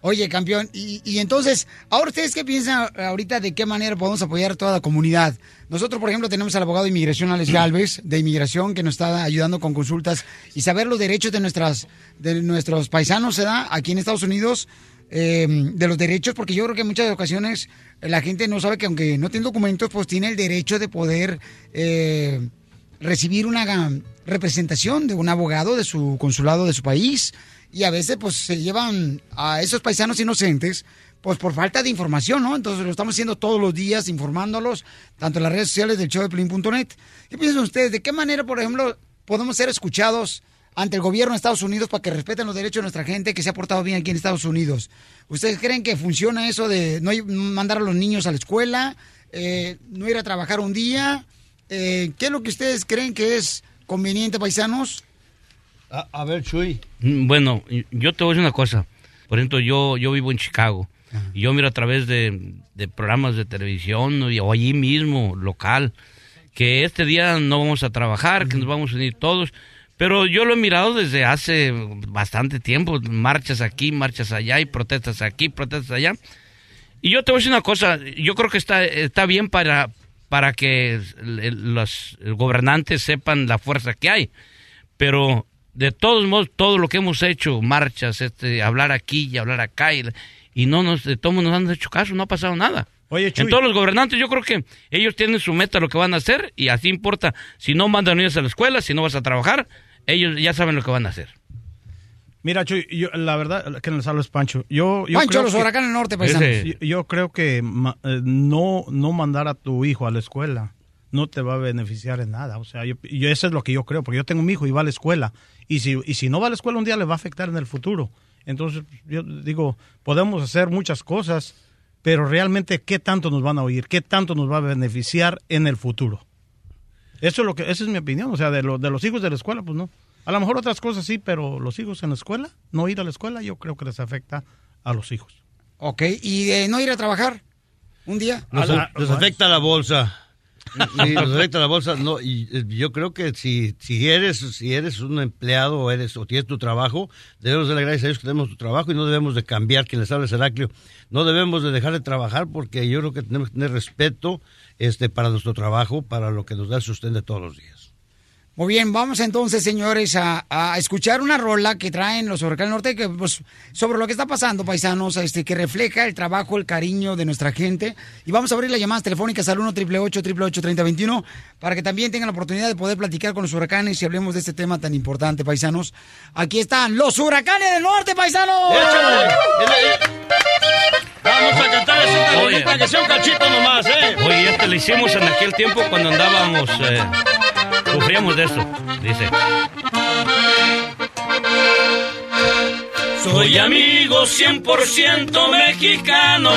Oye, campeón, y, y entonces, ahora ustedes qué piensan ahorita de qué manera podemos apoyar a toda la comunidad. Nosotros, por ejemplo, tenemos al abogado de inmigración, Alex Galvez, de inmigración, que nos está ayudando con consultas y saber los derechos de nuestras, de nuestros paisanos, ¿se da? Aquí en Estados Unidos, eh, de los derechos, porque yo creo que en muchas ocasiones la gente no sabe que aunque no tiene documentos, pues tiene el derecho de poder eh, recibir una representación de un abogado de su consulado de su país y a veces pues se llevan a esos paisanos inocentes pues por falta de información, ¿no? Entonces lo estamos haciendo todos los días informándolos, tanto en las redes sociales del show de Pelín.net. ¿Qué piensan ustedes? ¿De qué manera, por ejemplo, podemos ser escuchados ante el gobierno de Estados Unidos para que respeten los derechos de nuestra gente que se ha portado bien aquí en Estados Unidos? ¿Ustedes creen que funciona eso de no ir- mandar a los niños a la escuela, eh, no ir a trabajar un día? Eh, ¿Qué es lo que ustedes creen que es conveniente, paisanos? A, a ver, Chuy. Mm, Bueno, yo te voy a decir una cosa. Por ejemplo, yo, yo vivo en Chicago. Y yo miro a través de, de programas de televisión o allí mismo, local, que este día no vamos a trabajar, que nos vamos a unir todos. Pero yo lo he mirado desde hace bastante tiempo, marchas aquí, marchas allá y protestas aquí, protestas allá. Y yo te voy a decir una cosa, yo creo que está, está bien para, para que los gobernantes sepan la fuerza que hay. Pero de todos modos, todo lo que hemos hecho, marchas, este, hablar aquí y hablar acá, y, y no nos, de todos nos han hecho caso, no ha pasado nada. Oye, Chuy. En todos los gobernantes yo creo que ellos tienen su meta, lo que van a hacer, y así importa, si no mandan niños a la escuela, si no vas a trabajar, ellos ya saben lo que van a hacer. Mira, Chuy, yo, la verdad, que les hablo es Pancho. Yo, yo Pancho, creo los que- huracanes del norte, paisanos. Yo, yo creo que ma- eh, no, no mandar a tu hijo a la escuela no te va a beneficiar en nada. O sea, yo, yo- eso es lo que yo creo, porque yo tengo mi hijo y va a la escuela. Y si, y si no va a la escuela un día le va a afectar en el futuro. Entonces, yo digo, podemos hacer muchas cosas, pero realmente, ¿qué tanto nos van a oír? ¿Qué tanto nos va a beneficiar en el futuro? Eso es lo que, esa es mi opinión. O sea, de, lo- de los hijos de la escuela, pues no. A lo mejor otras cosas sí, pero los hijos en la escuela, no ir a la escuela, yo creo que les afecta a los hijos. Ok, ¿y de no ir a trabajar un día? Nos, A la- nos afecta la bolsa. Sí, nos afecta la bolsa. No, y eh, yo creo que si, si eres si eres un empleado o eres o tienes tu trabajo, debemos darle gracias a Dios que tenemos tu trabajo y no debemos de cambiar. Quien les habla es Heraclio. No debemos de dejar de trabajar porque yo creo que tenemos que tener respeto este para nuestro trabajo, para lo que nos da el sustento todos los días. Muy bien, vamos entonces, señores, a, a escuchar una rola que traen los huracanes norte que, pues, sobre lo que está pasando, paisanos, este, que refleja el trabajo, el cariño de nuestra gente. Y vamos a abrir las llamadas telefónicas al 1 888 3021 para que también tengan la oportunidad de poder platicar con los huracanes y hablemos de este tema tan importante, paisanos. Aquí están los huracanes del norte, paisanos. Vamos a cantar esa Oye. que sea un cachito nomás, ¿eh? Oye, este lo hicimos en aquel tiempo cuando andábamos, eh, sufríamos de esto. Dice. Soy amigo 100% mexicano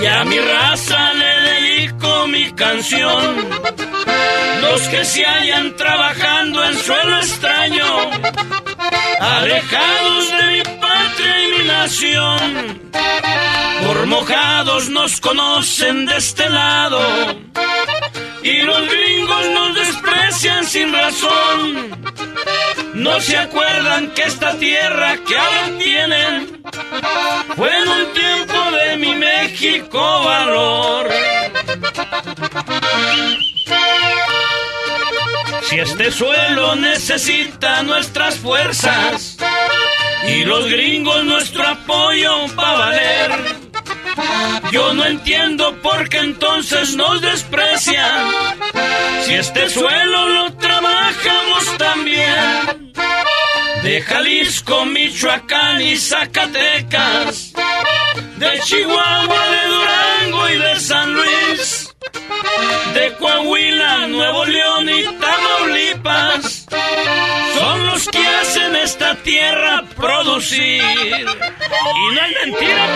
y a mi raza le dedico mi canción. Los que se hallan trabajando en suelo extraño, alejados de mi patria y mi nación, por mojados nos conocen de este lado y los gringos nos desprecian sin razón. No se acuerdan que esta tierra que ahora tienen fue en un tiempo de mi México valor. Si este suelo necesita nuestras fuerzas y los gringos nuestro apoyo va a valer. Yo no entiendo por qué entonces nos desprecian. Si este suelo lo trabajamos también. De Jalisco, Michoacán y Zacatecas. De Chihuahua, de tierra producir. Y no es mentira,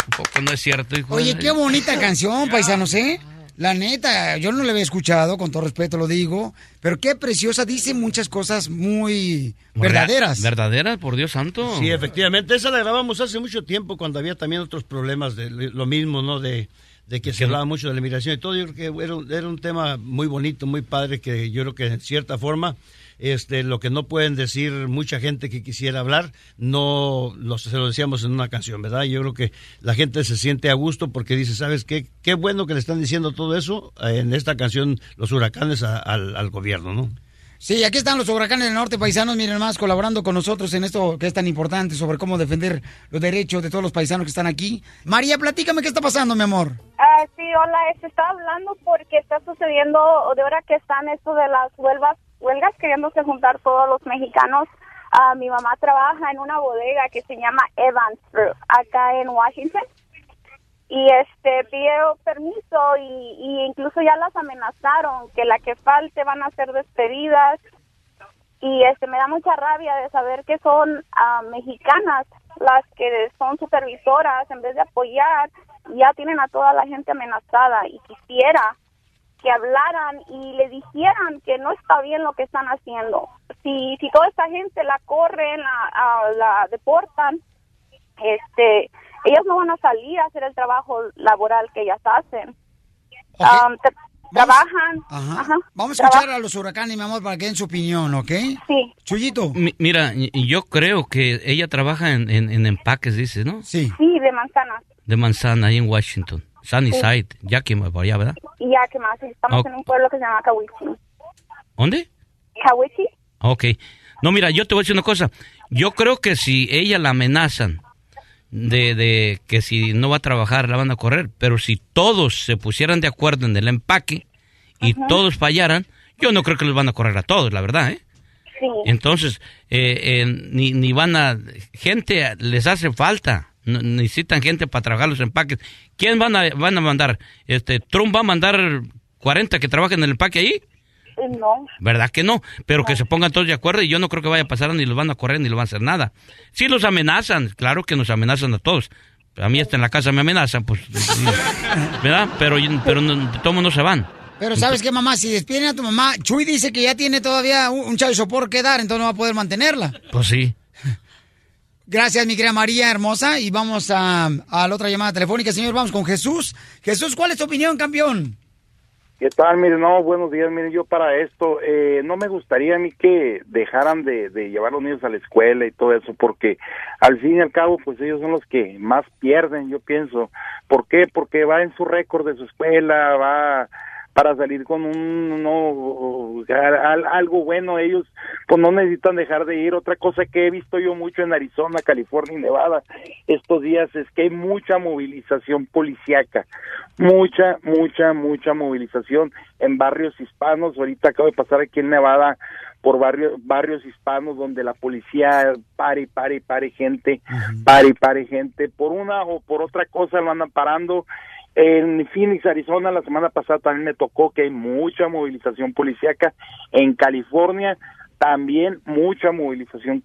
Tampoco no es cierto, hijo. Oye, qué bonita canción, paisanos, ¿eh? La neta, yo no la había escuchado, con todo respeto lo digo, pero qué preciosa, dice muchas cosas muy verdaderas. ¿Verdaderas? Por Dios santo. Sí, efectivamente. Esa la grabamos hace mucho tiempo cuando había también otros problemas de lo mismo, ¿no? De, de que se hablaba mucho de la inmigración y todo. Yo creo que era, un- era un tema muy bonito, muy padre, que yo creo que en cierta forma, este, lo que no pueden decir mucha gente que quisiera hablar, no lo, se lo decíamos en una canción, ¿verdad? Yo creo que la gente se siente a gusto porque dice, ¿sabes qué? Qué bueno que le están diciendo todo eso eh, en esta canción, los huracanes a- al, al gobierno, ¿no? Sí, aquí están los huracanes del norte, paisanos, miren más, colaborando con nosotros en esto que es tan importante sobre cómo defender los derechos de todos los paisanos que están aquí. María, platícame qué está pasando, mi amor. Ah, sí, hola, este, estaba hablando porque está sucediendo, de ahora que están esto de las huelgas, huelgas queriéndose juntar todos los mexicanos. Ah, mi mamá trabaja en una bodega que se llama Evans Brew, acá en Washington. Y este pidió permiso y, incluso ya las amenazaron que la que falte van a ser despedidas. Y este me da mucha rabia de saber que son ah, mexicanas las que son supervisoras en vez de apoyar ya tienen a toda la gente amenazada y quisiera que hablaran y le dijeran que no está bien lo que están haciendo. Si si toda esta gente la corren, la, la deportan, este, ellos no van a salir a hacer el trabajo laboral que ellas hacen. Um, te- trabajan. Ajá. ajá, Vamos a escuchar traba- a los huracanes, mi amor, para que den su opinión, ¿ok? Sí. Chuyito. Mi- Mira, yo creo que ella trabaja en, en- en empaques, dice, ¿no? Sí. Sí, de manzanas. De manzana, ahí en Washington. Sunnyside, ya que por allá, ¿verdad? Ya, ¿qué más? Estamos Ok. en un pueblo que se llama Cahuichi. ¿Dónde? Cahuichi. Ok. No, mira, yo te voy a decir una cosa. Yo creo que si ella la amenazan de, de que si no va a trabajar la van a correr, pero si todos se pusieran de acuerdo en el empaque y Ajá. todos fallaran, yo no creo que los van a correr a todos, la verdad, ¿eh? Sí. Entonces, eh, eh, ni, ni van a... Gente les hace falta. Necesitan gente para trabajar los empaques. ¿Quién van a, van a mandar? Este, ¿Trump va a mandar 40 que trabajen en el empaque ahí? No. ¿Verdad que no? Pero que se pongan todos de acuerdo y yo no creo que vaya a pasar ni los van a correr ni los van a hacer nada. Sí los amenazan, claro que nos amenazan a todos. A mí hasta en la casa me amenazan, pues, ¿verdad? Pero, pero no, todos no se van. Pero ¿sabes qué, mamá? Si despiden a tu mamá, Chuy dice que ya tiene todavía un, un chavo de sopor que dar, entonces no va a poder mantenerla. Pues sí. Gracias, mi querida María hermosa. Y vamos a, a la otra llamada telefónica, señor. Vamos con Jesús. Jesús, ¿cuál es tu opinión, campeón? ¿Qué tal? Mire, no, buenos días. Mire, yo para esto, eh, no me gustaría a mí que dejaran de, de llevar a los niños a la escuela y todo eso, porque al fin y al cabo, pues ellos son los que más pierden, yo pienso. ¿Por qué? Porque va en su récord de su escuela, va para salir con un no al- algo bueno. Ellos pues no necesitan dejar de ir. Otra cosa que he visto yo mucho en Arizona California y Nevada estos días es que hay mucha movilización policiaca mucha mucha mucha movilización en barrios hispanos. Ahorita acabo de pasar aquí en Nevada por barrios barrios hispanos donde la policía pare y pare y pare gente pare y pare gente. Por una o por otra cosa lo andan parando en Phoenix, Arizona, la semana pasada también me tocó que hay mucha movilización policíaca. En California también mucha movilización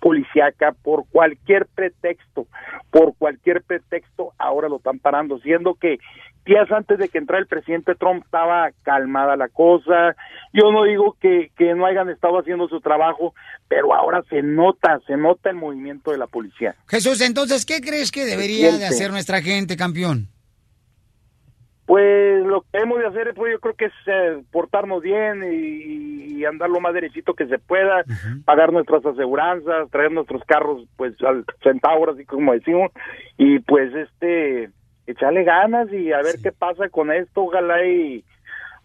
policíaca por cualquier pretexto, por cualquier pretexto ahora lo están parando, siendo que días antes de que entrara el presidente Trump estaba calmada la cosa. Yo no digo que, que no hayan estado haciendo su trabajo, pero ahora se nota, se nota el movimiento de la policía. Jesús, entonces, ¿qué crees que debería de hacer nuestra gente, campeón? Pues lo que debemos de hacer, pues yo creo que es eh, portarnos bien y, y andar lo más derechito que se pueda, pagar nuestras aseguranzas, traer nuestros carros pues al centavo, así como decimos, y pues este, echarle ganas y a ver qué pasa con esto, ojalá y,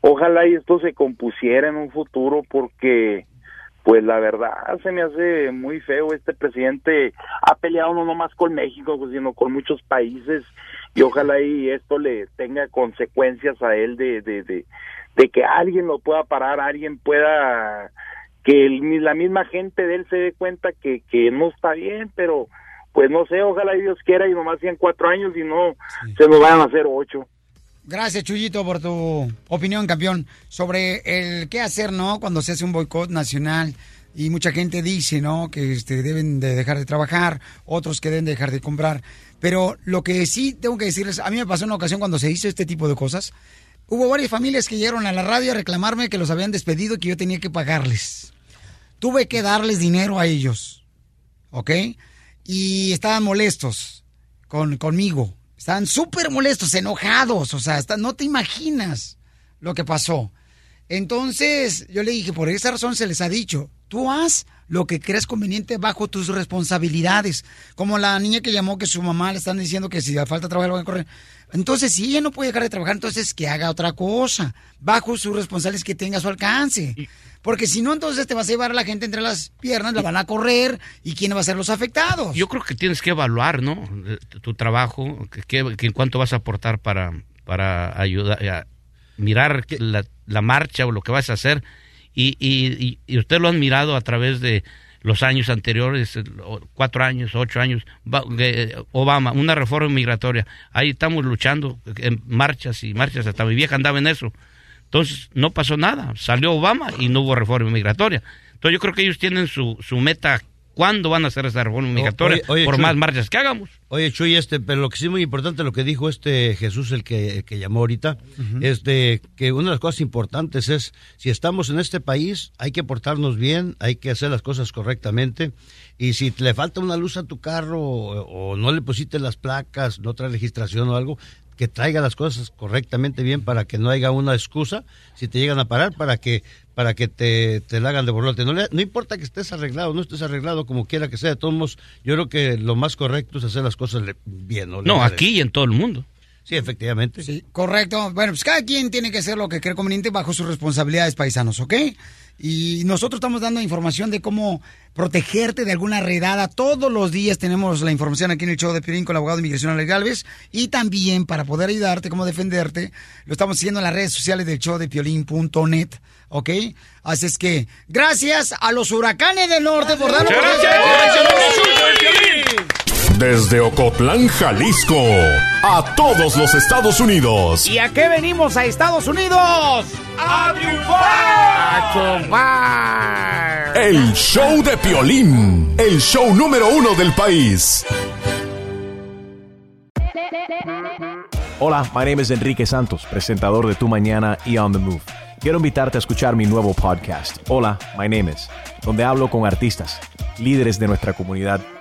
ojalá y esto se compusiera en un futuro porque pues la verdad se me hace muy feo. Este presidente ha peleado no nomás con México sino con muchos países y ojalá y esto le tenga consecuencias a él de, de, de, de que alguien lo pueda parar, alguien pueda que el- la misma gente de él se dé cuenta que, que no está bien, pero pues no sé, ojalá y Dios quiera y nomás sean cuatro años y no se nos vayan a hacer ocho. Gracias, Chuyito, por tu opinión, campeón, sobre el qué hacer, ¿no? Cuando se hace un boicot nacional y mucha gente dice, ¿no? Que este, deben de dejar de trabajar, otros que deben de dejar de comprar. Pero lo que sí tengo que decirles, a mí me pasó una ocasión cuando se hizo este tipo de cosas. Hubo varias familias que llegaron a la radio a reclamarme que los habían despedido que yo tenía que pagarles. Tuve que darles dinero a ellos, ¿ok? Y estaban molestos con, conmigo. Estaban súper molestos, enojados. O sea, hasta no te imaginas lo que pasó. Entonces, yo le dije, por esa razón se les ha dicho, tú haz lo que creas conveniente bajo tus responsabilidades. Como la niña que llamó que su mamá le están diciendo que si le falta trabajo le van a correr. Entonces, si ella no puede dejar de trabajar, entonces que haga otra cosa, bajo sus responsabilidades que tenga a su alcance. Porque si no, entonces te vas a llevar a la gente entre las piernas, la van a correr, y quién va a ser los afectados. Yo creo que tienes que evaluar, ¿no? Eh, Tu trabajo, que, en cuánto vas a aportar para, para ayudar, a mirar la, la marcha o lo que vas a hacer. Y, y, y- usted lo han mirado a través de los años anteriores, eh, cuatro años, ocho años, eh, Obama, una reforma migratoria. Ahí estamos luchando en marchas y marchas, hasta mi vieja andaba en eso. Entonces, no pasó nada. Salió Obama y no hubo reforma migratoria. Entonces, yo creo que ellos tienen su, su meta. ¿Cuándo van a hacer esa reforma migratoria? Oye, oye, por Chuy. más marchas que hagamos. Oye, Chuy, este, pero lo que sí es muy importante, lo que dijo este Jesús, el que, el que llamó ahorita, es de que una de las cosas importantes es, si estamos en este país, hay que portarnos bien, hay que hacer las cosas correctamente, y si le falta una luz a tu carro o, o no le pusiste las placas, no trae registración o algo, que traiga las cosas correctamente bien para que no haya una excusa si te llegan a parar para que para que te, te la hagan de borlote. No, le- no importa que estés arreglado, no estés arreglado, como quiera que sea, de todos modos, yo creo que lo más correcto es hacer las cosas bien. No, aquí y en todo el mundo. Sí, efectivamente. Sí, correcto. Bueno, pues cada quien tiene que hacer lo que cree conveniente bajo sus responsabilidades paisanos, ¿ok? Y nosotros estamos dando información de cómo protegerte de alguna redada. Todos los días tenemos la información aquí en el show de Pirín con el abogado de inmigración Alex Galvez. Y también para poder ayudarte, cómo defenderte, lo estamos siguiendo en las redes sociales del show de Piolín.net, ¿ok? Así es que, gracias a los huracanes del norte por darnos... Desde Ocotlán, Jalisco, a todos los Estados Unidos. ¿Y a qué venimos a Estados Unidos? ¡A triunfar! ¡A triunfar! El show de Piolín, el show número uno del país. Hola, my name is Enrique Santos, presentador de Tu Mañana y On the Move. quiero invitarte a escuchar mi nuevo podcast, Hola, My Name Is, donde hablo con artistas, líderes de nuestra comunidad